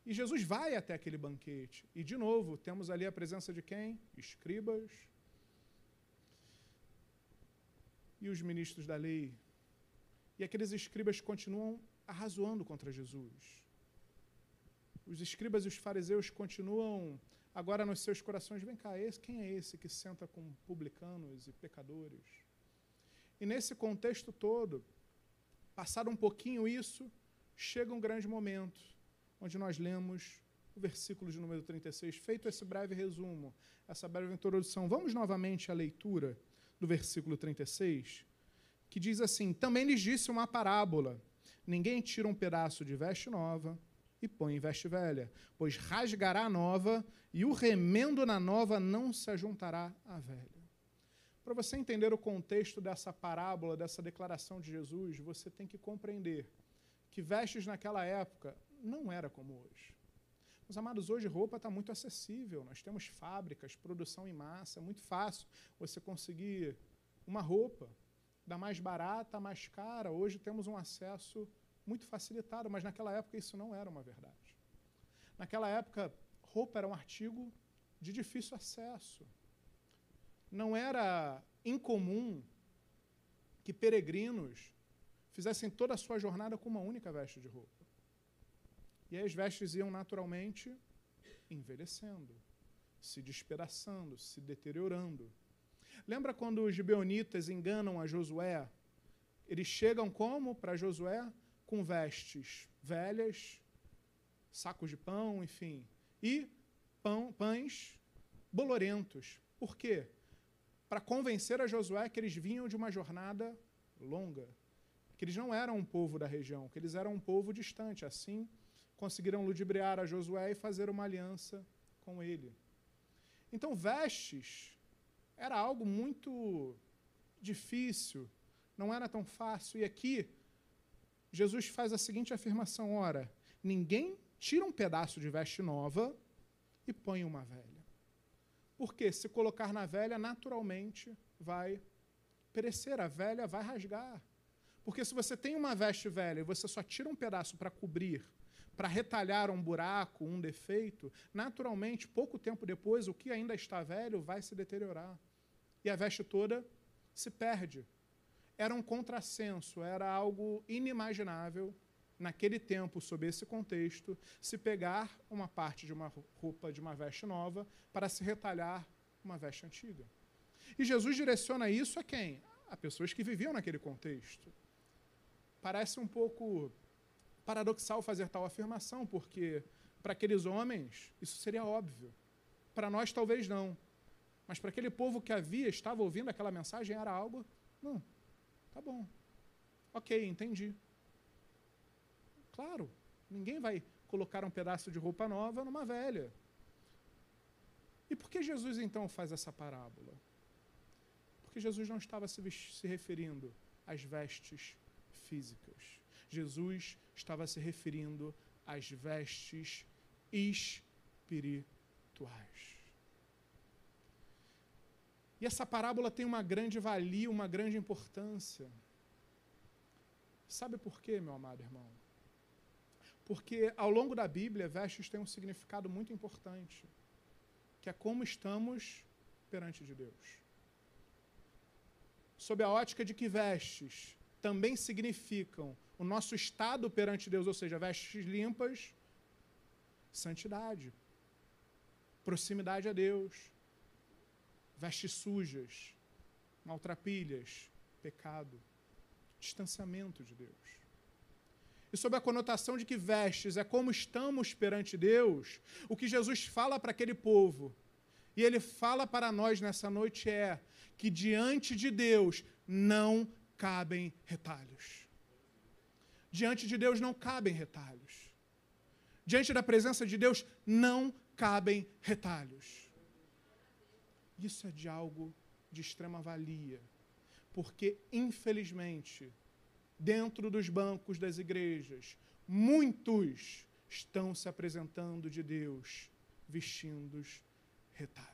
E Jesus vai até aquele banquete. E, de novo, temos ali a presença de quem? Escribas, e os ministros da lei. E aqueles escribas continuam arrazoando contra Jesus. Os escribas e os fariseus continuam agora nos seus corações: vem cá, esse, quem é esse que senta com publicanos e pecadores? E nesse contexto todo, passado um pouquinho isso, chega um grande momento, onde nós lemos o versículo de número 36. Feito esse breve resumo, essa breve introdução, vamos novamente à leitura do versículo 36, que diz assim: Também lhes disse uma parábola: Ninguém tira um pedaço de veste nova e põe em veste velha, pois rasgará a nova e o remendo na nova não se ajuntará à velha. Para você entender o contexto dessa parábola, dessa declaração de Jesus, você tem que compreender que vestes naquela época não era como hoje. Meus amados, hoje roupa está muito acessível. Nós temos fábricas, produção em massa. É muito fácil você conseguir uma roupa da mais barata, mais cara. Hoje temos um acesso muito facilitado, mas naquela época isso não era uma verdade. Naquela época, roupa era um artigo de difícil acesso. Não era incomum que peregrinos fizessem toda a sua jornada com uma única veste de roupa. E aí as vestes iam naturalmente envelhecendo, se despedaçando, se deteriorando. Lembra quando os gibeonitas enganam a Josué? Eles chegam como para Josué? Com vestes velhas, sacos de pão, enfim, e pão, pães bolorentos. Por quê? Para convencer a Josué que eles vinham de uma jornada longa, que eles não eram um povo da região, que eles eram um povo distante. Assim, conseguiram ludibriar a Josué e fazer uma aliança com ele. Então, vestes era algo muito difícil, não era tão fácil. E aqui, Jesus faz a seguinte afirmação: ora, ninguém tira um pedaço de veste nova e põe uma velha. Porque se colocar na velha, naturalmente vai perecer, a velha vai rasgar. Porque se você tem uma veste velha e você só tira um pedaço para cobrir, para retalhar um buraco, um defeito, naturalmente, pouco tempo depois, o que ainda está velho vai se deteriorar. E a veste toda se perde. Era um contrassenso, era algo inimaginável naquele tempo, sob esse contexto, se pegar uma parte de uma roupa, de uma veste nova, para se retalhar uma veste antiga. E Jesus direciona isso a quem? A pessoas que viviam naquele contexto. Parece um pouco paradoxal fazer tal afirmação, porque para aqueles homens isso seria óbvio. Para nós, talvez não. Mas para aquele povo que havia, estava ouvindo aquela mensagem, era algo. Não, tá bom. Ok, entendi. Claro, ninguém vai colocar um pedaço de roupa nova numa velha. E por que Jesus então faz essa parábola? Porque Jesus não estava se, se referindo às vestes físicas. Jesus estava se referindo às vestes espirituais. E essa parábola tem uma grande valia, uma grande importância. Sabe por quê, meu amado irmão? Porque ao longo da Bíblia, vestes têm um significado muito importante, que é como estamos perante de Deus. Sob a ótica de que vestes também significam o nosso estado perante Deus, ou seja, vestes limpas, santidade, proximidade a Deus, vestes sujas, maltrapilhas, pecado, distanciamento de Deus. E sob a conotação de que vestes é como estamos perante Deus, o que Jesus fala para aquele povo, e ele fala para nós nessa noite é que diante de Deus não cabem retalhos. Diante de Deus não cabem retalhos. Diante da presença de Deus não cabem retalhos. Isso é de algo de extrema valia, porque, infelizmente, dentro dos bancos das igrejas, muitos estão se apresentando de Deus vestindo retalhos.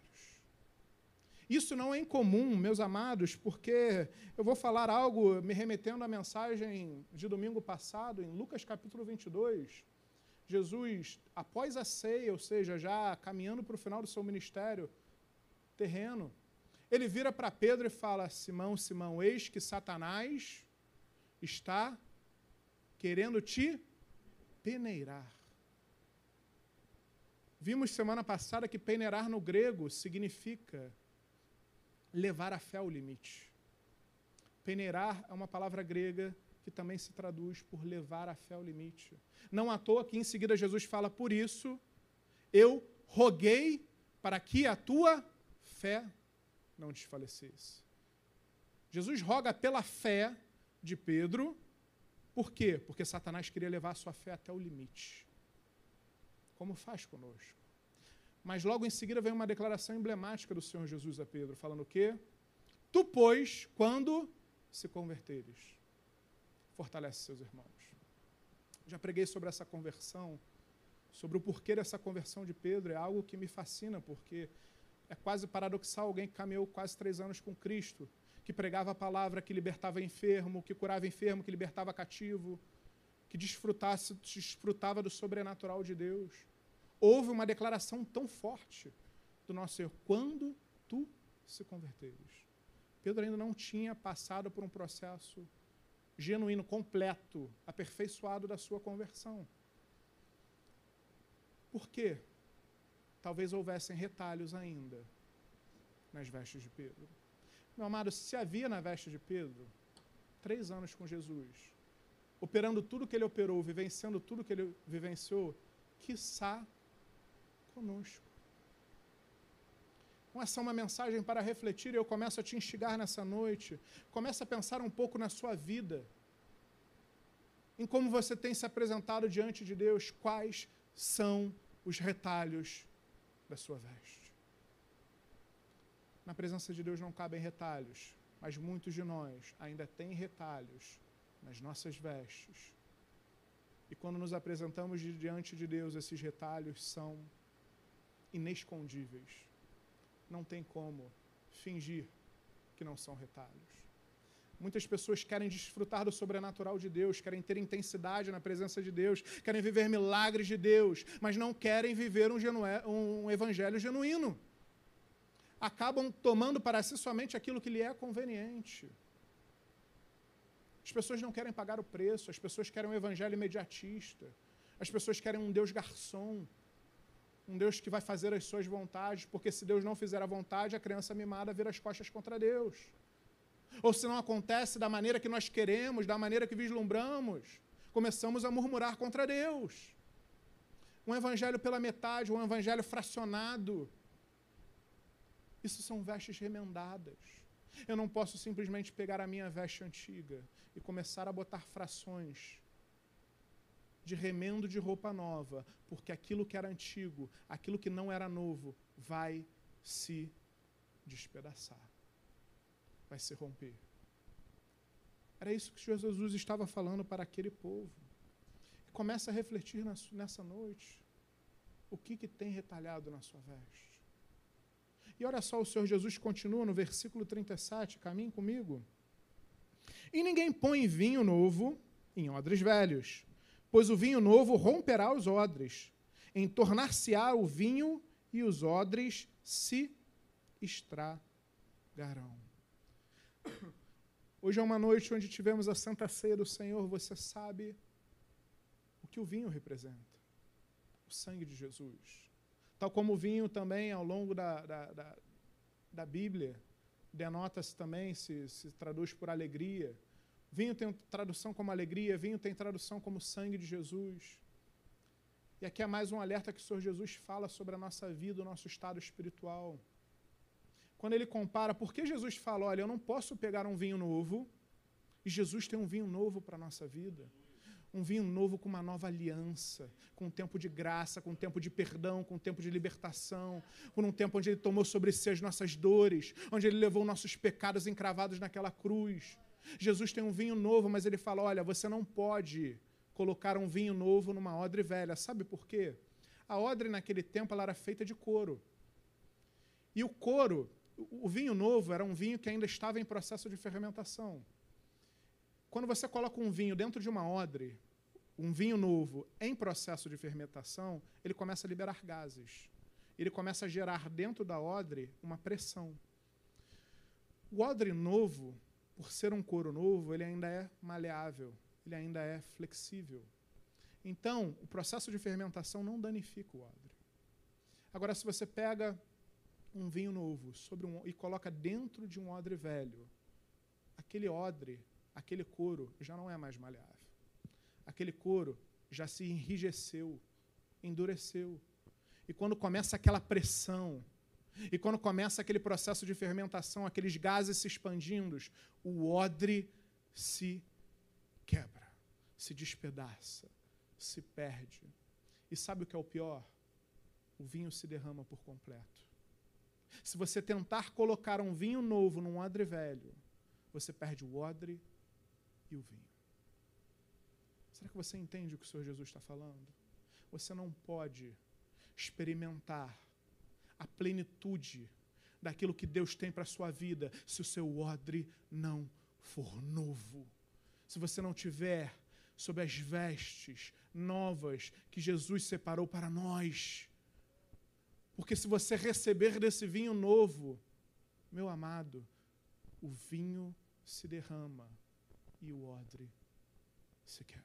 Isso não é incomum, meus amados, porque eu vou falar algo me remetendo à mensagem de domingo passado, em Lucas capítulo 22. Jesus, após a ceia, ou seja, já caminhando para o final do seu ministério terreno, ele vira para Pedro e fala: Simão, Simão, eis que Satanás está querendo te peneirar. Vimos semana passada que peneirar no grego significa levar a fé ao limite. Peneirar é uma palavra grega que também se traduz por levar a fé ao limite. Não à toa que em seguida Jesus fala, por isso, eu roguei para que a tua fé não desfalecesse. Jesus roga pela fé de Pedro, por quê? Porque Satanás queria levar a sua fé até o limite. Como faz conosco? Mas logo em seguida vem uma declaração emblemática do Senhor Jesus a Pedro, falando o quê? Tu, pois, quando se converteres, fortalece seus irmãos. Já preguei sobre essa conversão, sobre o porquê dessa conversão de Pedro, é algo que me fascina, porque é quase paradoxal alguém que caminhou quase três anos com Cristo, que pregava a palavra, que libertava enfermo, que curava enfermo, que libertava cativo, que desfrutasse, desfrutava do sobrenatural de Deus houve uma declaração tão forte do nosso Senhor: quando tu se converteres. Pedro ainda não tinha passado por um processo genuíno, completo, aperfeiçoado da sua conversão. Por quê? Talvez houvessem retalhos ainda nas vestes de Pedro. Meu amado, se havia na veste de Pedro três anos com Jesus, operando tudo que ele operou, vivenciando tudo que ele vivenciou, quiçá conosco. Então, essa é uma mensagem para refletir e eu começo a te instigar nessa noite. Começa a pensar um pouco na sua vida, em como você tem se apresentado diante de Deus, quais são os retalhos da sua veste. Na presença de Deus não cabem retalhos, mas muitos de nós ainda têm retalhos nas nossas vestes. E quando nos apresentamos diante de Deus, esses retalhos são inescondíveis. Não tem como fingir que não são retalhos. Muitas pessoas querem desfrutar do sobrenatural de Deus, querem ter intensidade na presença de Deus, querem viver milagres de Deus, mas não querem viver um, um evangelho genuíno. Acabam tomando para si somente aquilo que lhe é conveniente. As pessoas não querem pagar o preço, as pessoas querem um evangelho imediatista, as pessoas querem um Deus garçom, um Deus que vai fazer as suas vontades, porque se Deus não fizer a vontade, a criança mimada vira as costas contra Deus. Ou se não acontece da maneira que nós queremos, da maneira que vislumbramos, começamos a murmurar contra Deus. Um evangelho pela metade, um evangelho fracionado. Isso são vestes remendadas. Eu não posso simplesmente pegar a minha veste antiga e começar a botar frações de remendo de roupa nova, porque aquilo que era antigo, aquilo que não era novo, vai se despedaçar, vai se romper. Era isso que Jesus estava falando para aquele povo. Começa a refletir nessa noite. O que, que tem retalhado na sua veste? E olha só, o Senhor Jesus continua no versículo 37, caminhe comigo. E ninguém põe vinho novo em odres velhos, pois o vinho novo romperá os odres, entornar-se-á o vinho e os odres se estragarão. Hoje é uma noite onde tivemos a Santa Ceia do Senhor, você sabe o que o vinho representa: o sangue de Jesus. Tal como o vinho também, ao longo da, da, da, da Bíblia, denota-se também, se, se traduz por alegria. Vinho tem tradução como alegria, vinho tem tradução como sangue de Jesus. E aqui é mais um alerta que o Senhor Jesus fala sobre a nossa vida, o nosso estado espiritual. Quando ele compara, por que Jesus fala, olha, eu não posso pegar um vinho novo, e Jesus tem um vinho novo para a nossa vida um vinho novo com uma nova aliança, com um tempo de graça, com um tempo de perdão, com um tempo de libertação, por um tempo onde Ele tomou sobre si as nossas dores, onde Ele levou nossos pecados encravados naquela cruz. Jesus tem um vinho novo, mas Ele fala: olha, você não pode colocar um vinho novo numa odre velha. Sabe por quê? A odre naquele tempo ela era feita de couro. E o couro, o vinho novo era um vinho que ainda estava em processo de fermentação. Quando você coloca um vinho dentro de uma odre, um vinho novo em processo de fermentação, ele começa a liberar gases. Ele começa a gerar dentro da odre uma pressão. O odre novo, por ser um couro novo, ele ainda é maleável, ele ainda é flexível. Então, o processo de fermentação não danifica o odre. Agora, se você pega um vinho novo sobre um, e coloca dentro de um odre velho, aquele odre aquele couro já não é mais maleável. Aquele couro já se enrijeceu, endureceu. E quando começa aquela pressão, e quando começa aquele processo de fermentação, aqueles gases se expandindo, o odre se quebra, se despedaça, se perde. E sabe o que é o pior? O vinho se derrama por completo. Se você tentar colocar um vinho novo num odre velho, você perde o odre e o vinho. Será que você entende o que o Senhor Jesus está falando? Você não pode experimentar a plenitude daquilo que Deus tem para a sua vida se o seu odre não for novo. Se você não tiver sob as vestes novas que Jesus separou para nós. Porque se você receber desse vinho novo, meu amado, o vinho se derrama e o odre se quebra.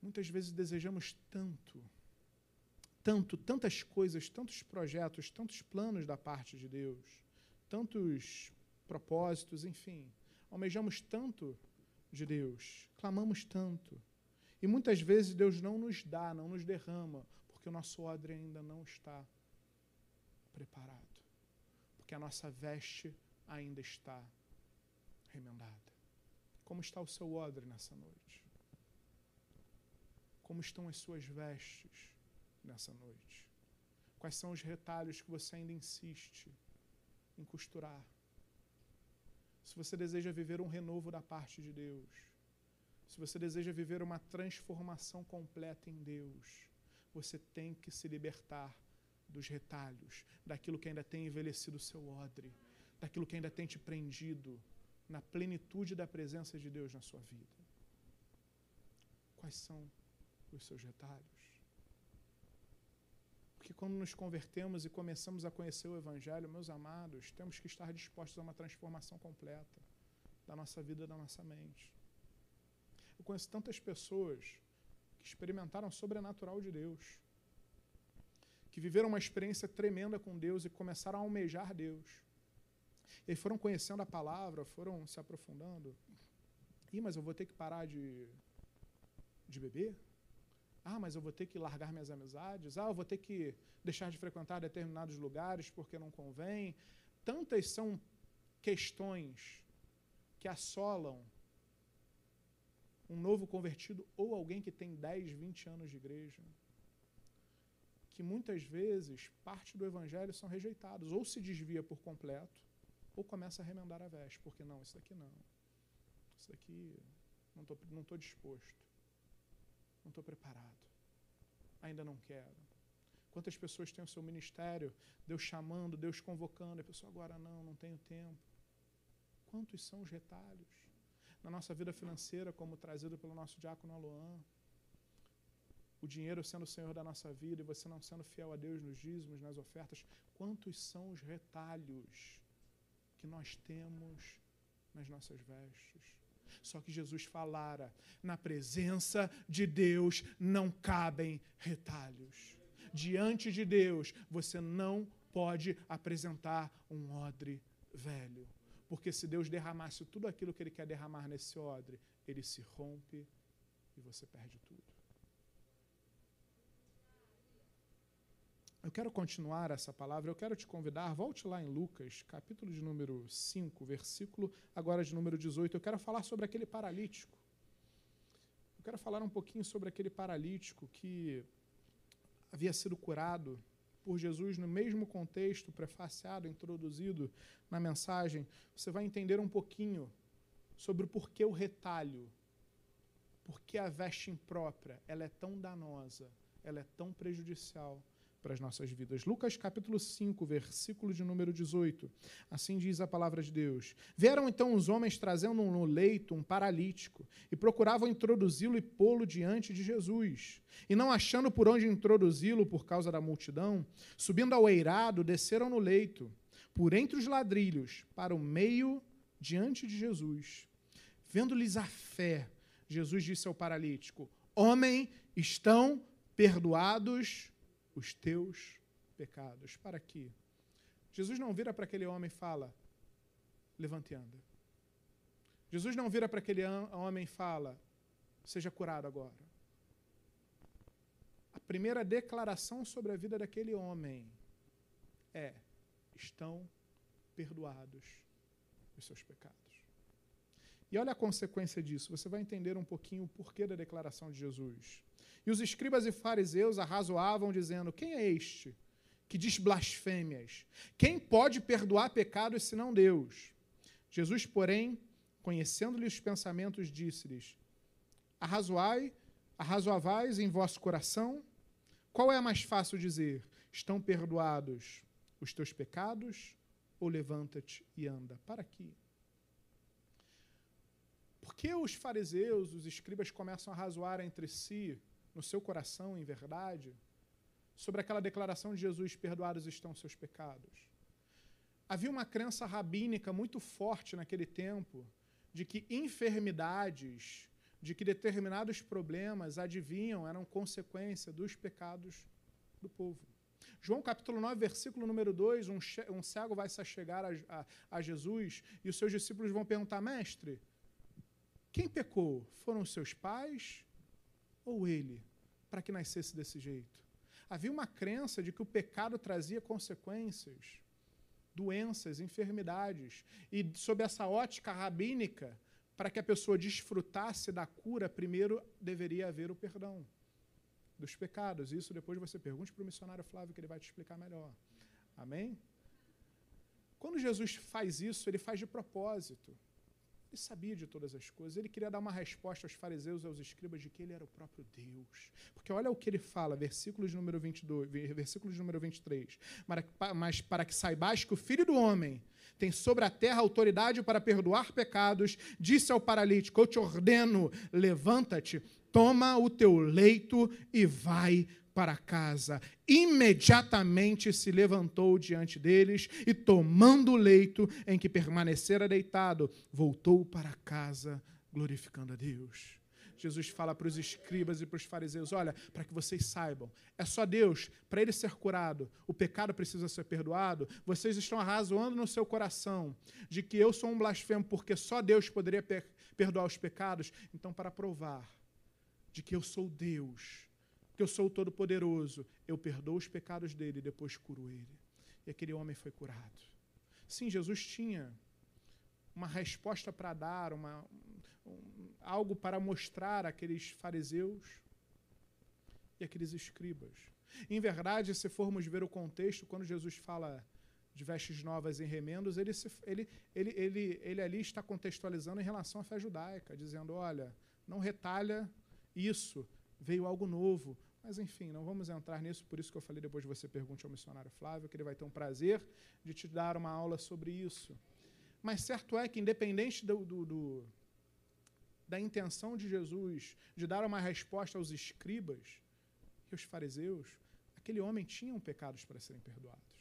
Muitas vezes desejamos tanto, tanto, tantas coisas, tantos projetos, tantos planos da parte de Deus, tantos propósitos, enfim. Almejamos tanto de Deus, clamamos tanto. E muitas vezes Deus não nos dá, não nos derrama, porque o nosso odre ainda não está preparado. Porque a nossa veste ainda está remendada. Como está o seu odre nessa noite? Como estão as suas vestes nessa noite? Quais são os retalhos que você ainda insiste em costurar? Se você deseja viver um renovo da parte de Deus, se você deseja viver uma transformação completa em Deus, você tem que se libertar dos retalhos, daquilo que ainda tem envelhecido o seu odre. daquilo que ainda tem te prendido na plenitude da presença de Deus na sua vida? Quais são os seus retalhos? Porque quando nos convertemos e começamos a conhecer o Evangelho, meus amados, temos que estar dispostos a uma transformação completa da nossa vida da nossa mente. Eu conheço tantas pessoas que experimentaram o sobrenatural de Deus, que viveram uma experiência tremenda com Deus e começaram a almejar Deus. E foram conhecendo a palavra, foram se aprofundando. Ih, mas eu vou ter que parar de, de beber? Ah, mas eu vou ter que largar minhas amizades. Ah, eu vou ter que deixar de frequentar determinados lugares porque não convém. Tantas são questões que assolam um novo convertido ou alguém que tem 10, 20 anos de igreja, que muitas vezes parte do evangelho são rejeitados, ou se desvia por completo, ou começa a remendar a veste, porque não, isso daqui não. Isso daqui não estou não tô disposto. Não estou preparado. Ainda não quero. Quantas pessoas têm o seu ministério, Deus chamando, Deus convocando, a pessoa agora não, não tenho tempo. Quantos são os retalhos? Na nossa vida financeira, como trazido pelo nosso diácono Aloan, o dinheiro sendo o Senhor da nossa vida e você não sendo fiel a Deus nos dízimos, nas ofertas, quantos são os retalhos que nós temos nas nossas vestes? Só que Jesus falara: na presença de Deus não cabem retalhos. Diante de Deus, você não pode apresentar um odre velho. Porque se Deus derramasse tudo aquilo que Ele quer derramar nesse odre, ele se rompe e você perde tudo. Eu quero continuar essa palavra, eu quero te convidar, volte lá em Lucas, capítulo de número 5, versículo agora de número 18. Eu quero falar sobre aquele paralítico. Eu quero falar um pouquinho sobre aquele paralítico que havia sido curado por Jesus no mesmo contexto, prefaciado, introduzido na mensagem. Você vai entender um pouquinho sobre o porquê o retalho, porque a veste imprópria, ela é tão danosa, ela é tão prejudicial para as nossas vidas. Lucas capítulo 5, versículo de número 18. Assim diz a palavra de Deus. Vieram então os homens trazendo no leito um paralítico e procuravam introduzi-lo e pô-lo diante de Jesus. E não achando por onde introduzi-lo por causa da multidão, subindo ao eirado, desceram no leito, por entre os ladrilhos, para o meio diante de Jesus. Vendo-lhes a fé, Jesus disse ao paralítico: Homem, estão perdoados os teus pecados. Para aqui. Jesus não vira para aquele homem e fala: levante e anda. Jesus não vira para aquele homem e fala: seja curado agora. A primeira declaração sobre a vida daquele homem é: estão perdoados os seus pecados. E olha a consequência disso, você vai entender um pouquinho o porquê da declaração de Jesus. E os escribas e fariseus arrazoavam, dizendo: Quem é este que diz blasfêmias? Quem pode perdoar pecados senão Deus? Jesus, porém, conhecendo-lhe os pensamentos, disse-lhes: Arrazoai, arrazoavais em vosso coração? Qual é mais fácil dizer? Estão perdoados os teus pecados? Ou levanta-te e anda? Para aqui. Por que os fariseus, os escribas começam a razoar entre si no seu coração, em verdade, sobre aquela declaração de Jesus: perdoados estão seus pecados. Havia uma crença rabínica muito forte naquele tempo de que enfermidades, de que determinados problemas adivinham, eram consequência dos pecados do povo. João capítulo 9, versículo número 2, um, um cego vai se chegar a, a, a Jesus e os seus discípulos vão perguntar, mestre, quem pecou? Foram seus pais ou ele? para que nascesse desse jeito. Havia uma crença de que o pecado trazia consequências, doenças, enfermidades. E sob essa ótica rabínica, para que a pessoa desfrutasse da cura, primeiro deveria haver o perdão dos pecados. Isso depois você pergunte para o missionário Flávio que ele vai te explicar melhor. Amém? Quando Jesus faz isso, ele faz de propósito. Ele sabia de todas as coisas. Ele queria dar uma resposta aos fariseus e aos escribas de que ele era o próprio Deus. Porque olha o que ele fala, versículos número 22, versículos número 23. Mas para que saibais que o Filho do Homem tem sobre a terra autoridade para perdoar pecados, disse ao paralítico: Eu te ordeno, levanta-te, toma o teu leito e vai para casa. Imediatamente se levantou diante deles e, tomando o leito em que permanecera deitado, voltou para casa, glorificando a Deus. Jesus fala para os escribas e para os fariseus: olha, para que vocês saibam, é só Deus, para ele ser curado, o pecado precisa ser perdoado. Vocês estão arrazoando no seu coração de que eu sou um blasfemo porque só Deus poderia per perdoar os pecados. Então, para provar de que eu sou Deus, que eu sou o Todo-Poderoso, eu perdoo os pecados dele e depois curo ele. E aquele homem foi curado. Sim, Jesus tinha uma resposta para dar, uma, um, algo para mostrar àqueles fariseus e aqueles escribas. Em verdade, se formos ver o contexto, quando Jesus fala de vestes novas em remendos, ele, se, ele, ele, ele, ele ali está contextualizando em relação à fé judaica, dizendo: olha, não retalha isso, veio algo novo, mas enfim, não vamos entrar nisso, por isso que eu falei depois você pergunte ao missionário Flávio, que ele vai ter um prazer de te dar uma aula sobre isso. Mas certo é que, independente do, do, do, da intenção de Jesus de dar uma resposta aos escribas e aos fariseus, aquele homem tinha pecados para serem perdoados.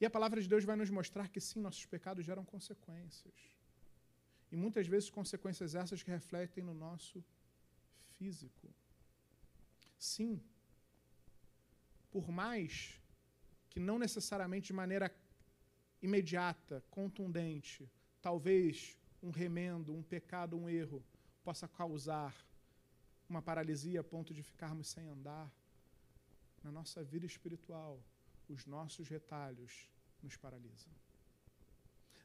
E a palavra de Deus vai nos mostrar que sim, nossos pecados geram consequências. E muitas vezes consequências essas que refletem no nosso físico. Sim. Por mais que não necessariamente de maneira imediata, contundente, talvez um remendo, um pecado, um erro possa causar uma paralisia a ponto de ficarmos sem andar, na nossa vida espiritual, os nossos retalhos nos paralisam.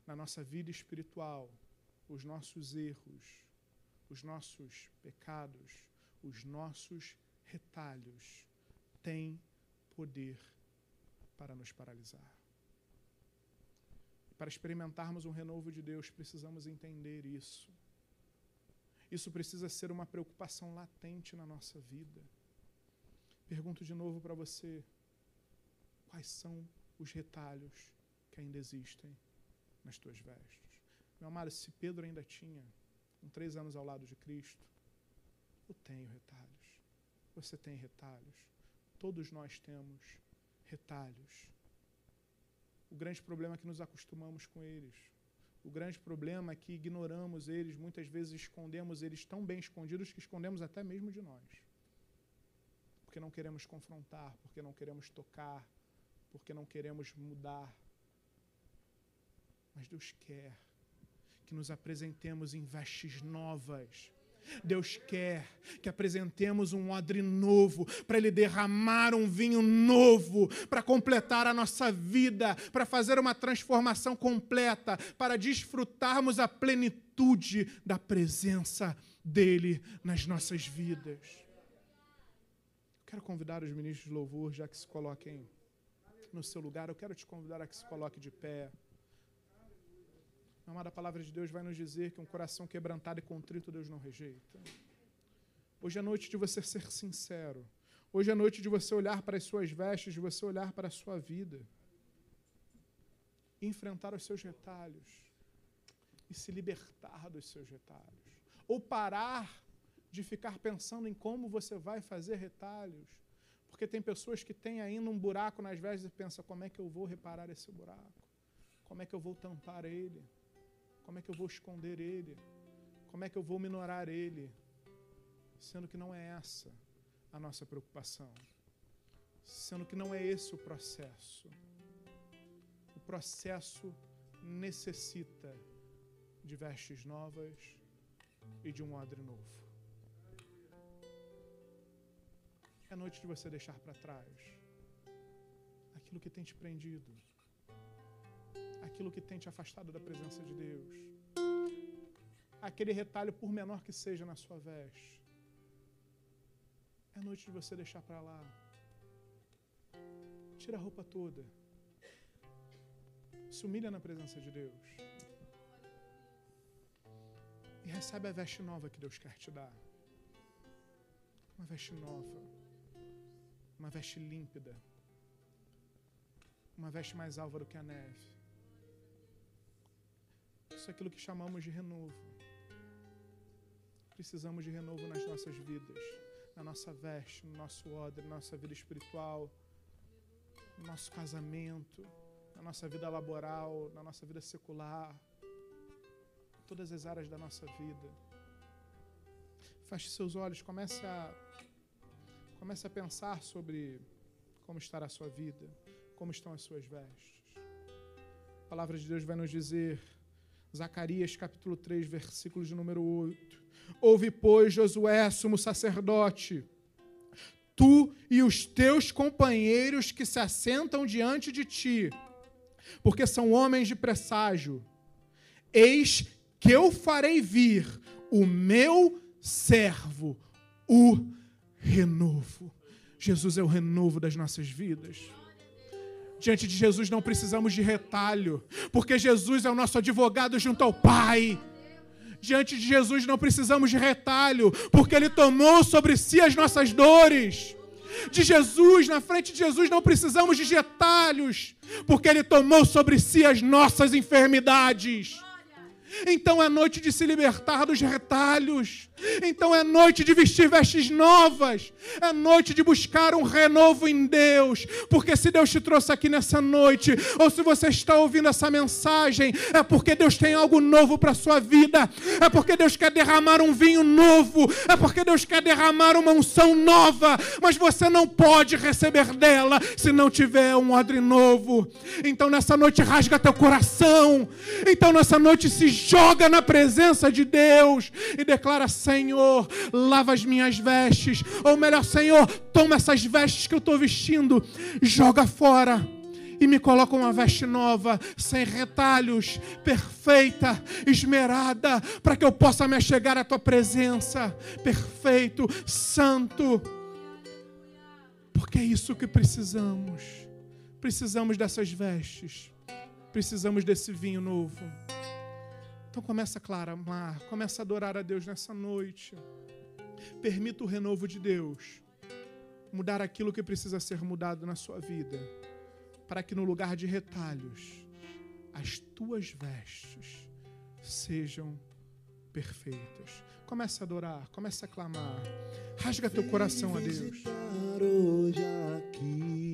Na nossa vida espiritual, os nossos erros, os nossos pecados, os nossos retalhos têm poder para nos paralisar. Para experimentarmos um renovo de Deus, precisamos entender isso. Isso precisa ser uma preocupação latente na nossa vida. Pergunto de novo para você: quais são os retalhos que ainda existem nas tuas vestes? Meu amado, se Pedro ainda tinha, com três anos ao lado de Cristo, eu tenho retalhos. Você tem retalhos. Todos nós temos retalhos. O grande problema é que nos acostumamos com eles. O grande problema é que ignoramos eles, muitas vezes escondemos eles tão bem escondidos que escondemos até mesmo de nós. Porque não queremos confrontar, porque não queremos tocar, porque não queremos mudar. Mas Deus quer que nos apresentemos em vestes novas Deus quer que apresentemos um odre novo, para Ele derramar um vinho novo, para completar a nossa vida, para fazer uma transformação completa, para desfrutarmos a plenitude da presença dEle nas nossas vidas. Quero convidar os ministros de louvor, já que se coloquem no seu lugar, eu quero te convidar a que se coloque de pé. Amada, a palavra de Deus vai nos dizer que um coração quebrantado e contrito Deus não rejeita. Hoje é noite de você ser sincero. Hoje é noite de você olhar para as suas vestes, de você olhar para a sua vida. Enfrentar os seus retalhos. E se libertar dos seus retalhos. Ou parar de ficar pensando em como você vai fazer retalhos. Porque tem pessoas que têm ainda um buraco nas vestes e pensam: como é que eu vou reparar esse buraco? Como é que eu vou tampar ele? Como é que eu vou esconder ele? Como é que eu vou minorar ele? Sendo que não é essa a nossa preocupação. Sendo que não é esse o processo. O processo necessita de vestes novas e de um odre novo. É noite de você deixar para trás aquilo que tem te prendido aquilo que tem te afastado da presença de Deus. Aquele retalho, por menor que seja na sua veste. É noite de você deixar para lá. Tira a roupa toda. Se humilha na presença de Deus. E recebe a veste nova que Deus quer te dar. Uma veste nova. Uma veste límpida. Uma veste mais alva do que a neve. Isso é aquilo que chamamos de renovo. Precisamos de renovo nas nossas vidas, na nossa veste, no nosso odre, na nossa vida espiritual, no nosso casamento, na nossa vida laboral, na nossa vida secular, em todas as áreas da nossa vida. Feche seus olhos, comece a comece a pensar sobre como estará a sua vida, como estão as suas vestes. A palavra de Deus vai nos dizer, Zacarias capítulo 3, versículo de número 8. Ouve, pois, Josué, sumo sacerdote, tu e os teus companheiros que se assentam diante de ti, porque são homens de presságio. Eis que eu farei vir o meu servo, o renovo. Jesus é o renovo das nossas vidas. Diante de Jesus não precisamos de retalho, porque Jesus é o nosso advogado junto ao Pai. Diante de Jesus não precisamos de retalho, porque Ele tomou sobre si as nossas dores. De Jesus, na frente de Jesus, não precisamos de retalhos, porque Ele tomou sobre si as nossas enfermidades. Então é noite de se libertar dos retalhos. Então é noite de vestir vestes novas. É noite de buscar um renovo em Deus. Porque se Deus te trouxe aqui nessa noite, ou se você está ouvindo essa mensagem, é porque Deus tem algo novo para a sua vida. É porque Deus quer derramar um vinho novo. É porque Deus quer derramar uma unção nova. Mas você não pode receber dela se não tiver um odre novo. Então nessa noite rasga teu coração. Então nessa noite se joga na presença de Deus e declara: Senhor, lava as minhas vestes. Ou melhor, Senhor, toma essas vestes que eu estou vestindo, joga fora e me coloca uma veste nova, sem retalhos, perfeita, esmerada, para que eu possa me chegar à tua presença, perfeito, santo. Porque é isso que precisamos. Precisamos dessas vestes. Precisamos desse vinho novo. Então começa a clamar, começa a adorar a Deus nessa noite. Permita o renovo de Deus mudar aquilo que precisa ser mudado na sua vida, para que no lugar de retalhos, as tuas vestes sejam perfeitas. Começa a adorar, começa a clamar. Rasga teu coração a Deus. hoje aqui.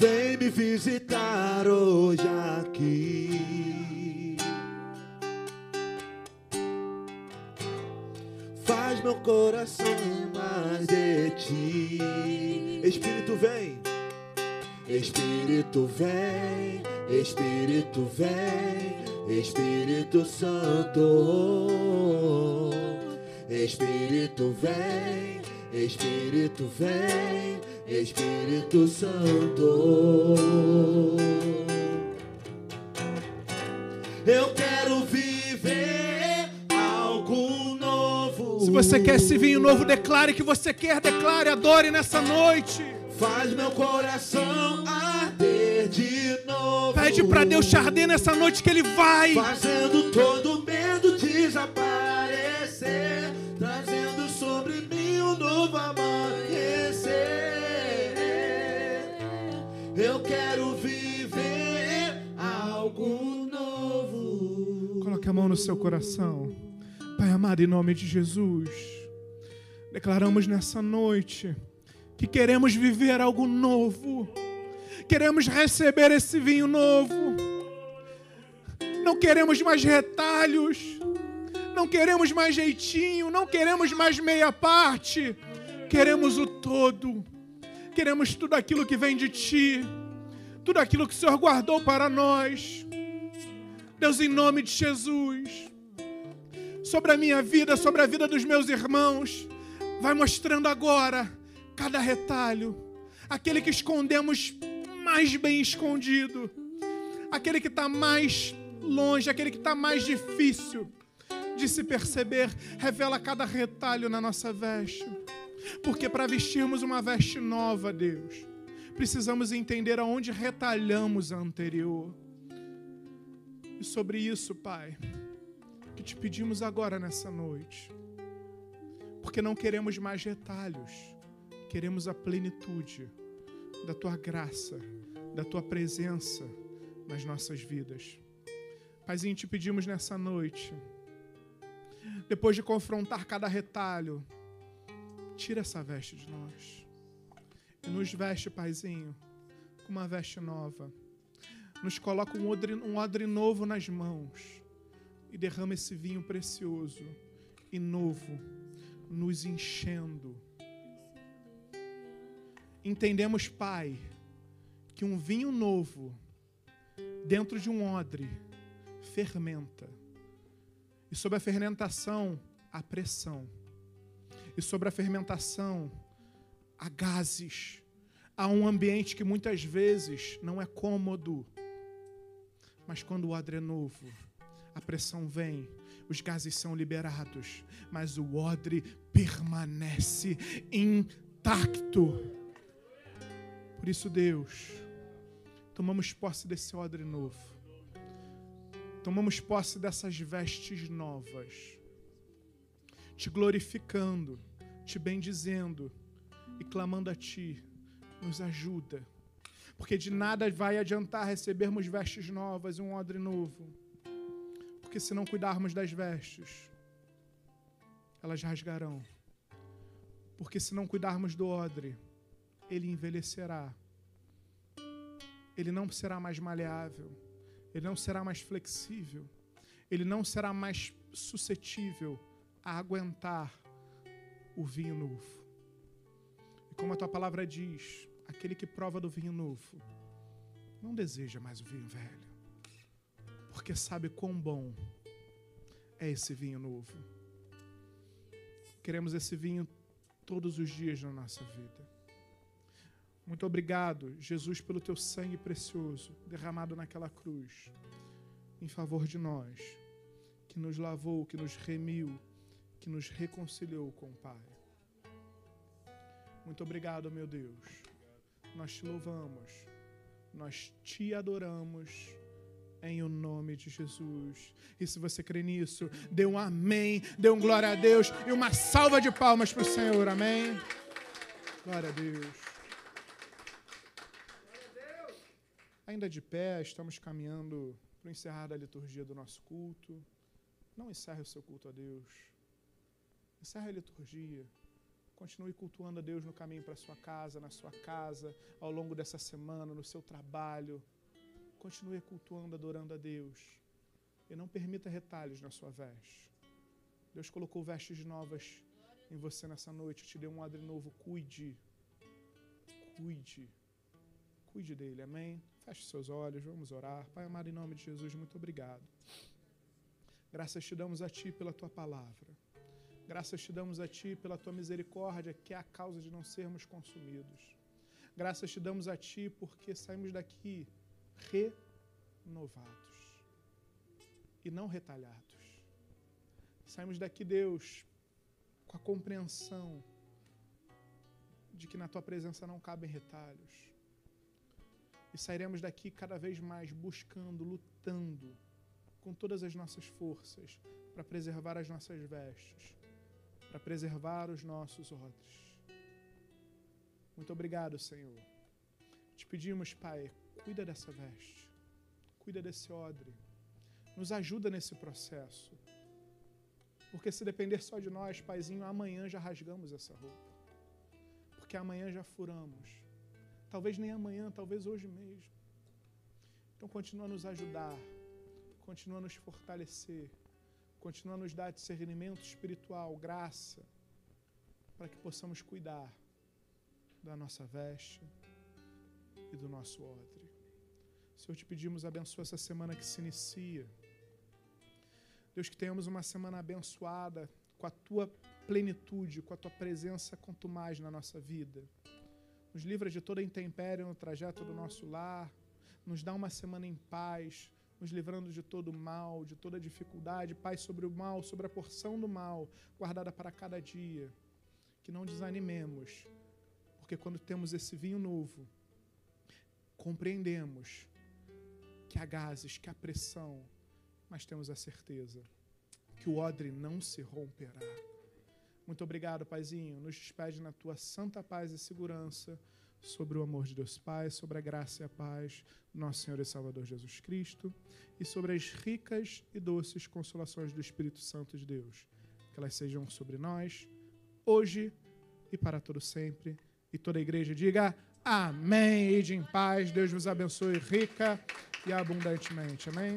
Vem me visitar hoje aqui. Faz meu coração mais de ti. Espírito vem. Espírito vem, Espírito vem, Espírito Santo. Espírito vem, Espírito vem, Espírito Santo. Eu quero viver algo novo. Se você quer esse vinho novo, declare que você quer, declare, adore nessa noite. Faz meu coração arder de novo. Pede para Deus te arder nessa noite que Ele vai. Fazendo todo medo desaparecer. A mão no seu coração. Pai amado, em nome de Jesus, declaramos nessa noite que queremos viver algo novo. Queremos receber esse vinho novo. Não queremos mais retalhos. Não queremos mais jeitinho. Não queremos mais meia parte. Queremos o todo. Queremos tudo aquilo que vem de Ti. Tudo aquilo que o Senhor guardou para nós. Deus, em nome de Jesus. Sobre a minha vida, sobre a vida dos meus irmãos. Vai mostrando agora cada retalho. Aquele que escondemos mais bem escondido. Aquele que está mais longe, aquele que está mais difícil de se perceber, revela cada retalho na nossa veste. Porque para vestirmos uma veste nova, Deus, precisamos entender aonde retalhamos a anterior. E sobre isso, Pai, que te pedimos agora nessa noite, porque não queremos mais retalhos, queremos a plenitude da tua graça, da tua presença nas nossas vidas. Paizinho, te pedimos nessa noite, depois de confrontar cada retalho, tira essa veste de nós e nos veste, Paizinho, com uma veste nova. Nos coloca um odre, um odre novo nas mãos e derrama esse vinho precioso e novo, nos enchendo. Entendemos, Pai, que um vinho novo dentro de um odre fermenta. E sobre a fermentação, a pressão. E sobre a fermentação, há gases. Há um ambiente que muitas vezes não é cômodo. Mas quando o odre é novo, a pressão vem, os gases são liberados, mas o odre permanece intacto. Por isso, Deus, tomamos posse desse odre novo. Tomamos posse dessas vestes novas. Te glorificando, te bendizendo e clamando a Ti, nos ajuda. Porque de nada vai adiantar recebermos vestes novas e um odre novo. Porque se não cuidarmos das vestes, elas rasgarão. Porque se não cuidarmos do odre, ele envelhecerá. Ele não será mais maleável. Ele não será mais flexível. Ele não será mais suscetível a aguentar o vinho novo. E como a tua palavra diz, aquele que prova do vinho novo não deseja mais o vinho velho, porque sabe quão bom é esse vinho novo. Queremos esse vinho todos os dias na nossa vida. Muito obrigado, Jesus, pelo teu sangue precioso derramado naquela cruz em favor de nós, que nos lavou, que nos remiu, que nos reconciliou com o Pai. Muito obrigado, meu Deus. Nós te louvamos, nós te adoramos em o nome de Jesus. E se você crê nisso, dê um amém, dê um glória a Deus e uma salva de palmas para o Senhor, amém? Glória a Deus. Ainda de pé, estamos caminhando para o encerrar da liturgia do nosso culto. Não encerre o seu culto a Deus. Encerre a liturgia. Continue cultuando a Deus no caminho para sua casa, na sua casa, ao longo dessa semana, no seu trabalho. Continue cultuando, adorando a Deus. E não permita retalhos na sua veste. Deus colocou vestes novas em você nessa noite, te deu um odre novo. Cuide. Cuide. Cuide dele, amém? Feche seus olhos, vamos orar. Pai amado, em nome de Jesus, muito obrigado. Graças te damos a Ti pela Tua palavra. Graças te damos a Ti pela Tua misericórdia, que é a causa de não sermos consumidos. Graças te damos a Ti porque saímos daqui renovados e não retalhados. Saímos daqui, Deus, com a compreensão de que na Tua presença não cabem retalhos e sairemos daqui cada vez mais buscando, lutando com todas as nossas forças para preservar as nossas vestes, para preservar os nossos odres. Muito obrigado, Senhor. Te pedimos, Pai, cuida dessa veste, cuida desse odre, Nos ajuda nesse processo. Porque se depender só de nós, Paizinho, amanhã já rasgamos essa roupa. Porque amanhã já furamos. Talvez nem amanhã, talvez hoje mesmo. Então continua a nos ajudar, continua a nos fortalecer, continua a nos dar discernimento espiritual, graça, para que possamos cuidar da nossa veste e do nosso odre. Senhor, te pedimos, abençoa essa semana que se inicia. Deus, que tenhamos uma semana abençoada com a tua plenitude, com a tua presença quanto mais na nossa vida. Nos livra de toda intempérie no trajeto do nosso lar, nos dá uma semana em paz, nos livrando de todo mal, de toda dificuldade, paz sobre o mal, sobre a porção do mal, guardada para cada dia. Que não desanimemos, porque quando temos esse vinho novo, compreendemos que há gases, que há pressão, mas temos a certeza que o odre não se romperá. Muito obrigado, Paizinho. Nos despede na tua santa paz e segurança sobre o amor de Deus Pai, sobre a graça e a paz do nosso Senhor e Salvador Jesus Cristo e sobre as ricas e doces consolações do Espírito Santo de Deus. Que elas sejam sobre nós, hoje e para todo sempre. E toda a igreja diga amém. Ide em paz. Deus vos abençoe rica e abundantemente. Amém.